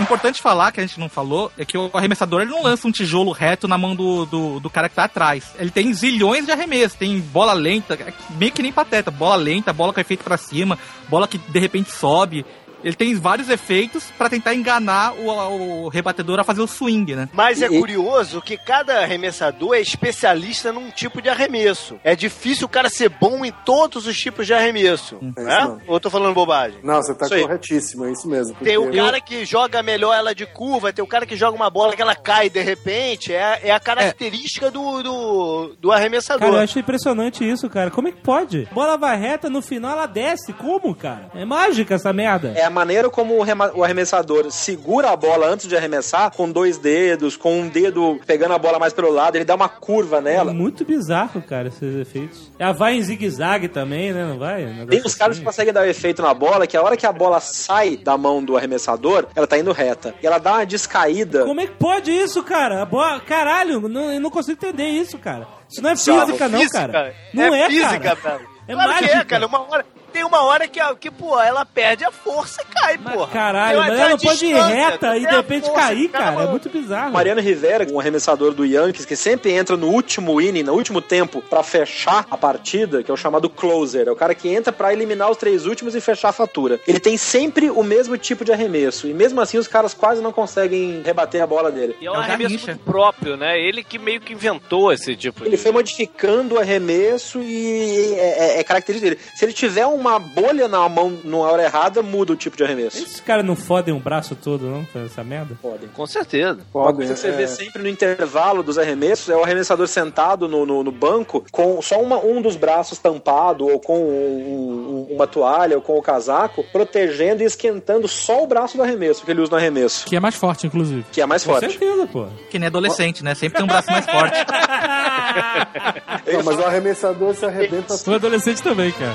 Importante falar, que a gente não falou, é que o arremessador ele não lança um tijolo reto na mão do, do, do cara que tá atrás. Ele tem zilhões de arremessos, tem bola lenta, é meio que nem pateta, bola lenta, bola com efeito pra cima, bola que de repente sobe. Ele tem vários efeitos pra tentar enganar o, o rebatedor a fazer o swing, né? Mas é curioso que cada arremessador é especialista num tipo de arremesso. É difícil o cara ser bom em todos os tipos de arremesso. É né? isso, não. Ou eu tô falando bobagem? Não, você tá Isso aí. corretíssimo, é isso mesmo. Tem o cara que joga melhor ela de curva, tem o cara que joga uma bola que ela cai de repente. É, é a característica do, do, do arremessador. Cara, eu acho impressionante isso, cara. Como é que pode? Bola vai reta, no final ela desce. Como, cara? É mágica essa merda. É a maneira como o arremessador segura a bola antes de arremessar, com dois dedos, com um dedo pegando a bola mais pelo lado, ele dá uma curva É nela. muito bizarro, cara, esses efeitos. Ela vai em zigue-zague também, né? Não vai? Um Tem os caras que assim. conseguem dar o efeito na bola, que a hora que a bola sai da mão do arremessador, ela tá indo reta. E ela dá uma descaída. Como é que pode isso, cara? A bola... Caralho, não, eu não consigo entender isso, cara. Isso não é física, não, física, cara. Não é, física, cara. cara. É claro que mágica. é, cara. Uma hora, tem uma hora que, que, pô, ela perde a força e cai, porra. caralho, mas ela não pode ir reta e de repente força, cair, cara. cara. É muito bizarro. Mariano Rivera, um arremessador do Yankees, que sempre entra no último inning, no último tempo, pra fechar a partida, que é o chamado closer. É o cara que entra pra eliminar os três últimos e fechar a fatura. Ele tem sempre o mesmo tipo de arremesso. E mesmo assim, os caras quase não conseguem rebater a bola dele. E é um É o arremesso próprio, né? Ele que meio que inventou esse tipo Ele de... foi modificando o arremesso e é, é- é característica dele. Se ele tiver uma bolha na mão na hora errada, muda o tipo de arremesso. Esses caras não fodem o braço todo, não? com Essa merda? Podem. Com certeza. Uma Podem, coisa que você é. vê sempre no intervalo dos arremessos é o arremessador sentado no, no, no banco com só uma- um dos braços tampado ou com um- um- uma toalha ou com o casaco, protegendo e esquentando só o braço do arremesso que ele usa no arremesso, Que é mais forte, inclusive. que é mais Com forte. certeza, pô. Que nem adolescente, né? Sempre tem um braço mais forte. Não, mas o arremessador se arrebenta Sou adolescente também, cara.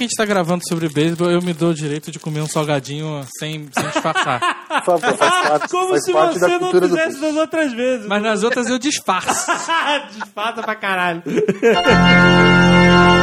que a gente tá gravando sobre beisebol, eu me dou o direito de comer um salgadinho sem, sem disfarçar. Por favor, faz parte, Como faz se parte você não cultura do fizesse das outras vezes. Mas nas outras eu disfarço. Disfarça pra caralho.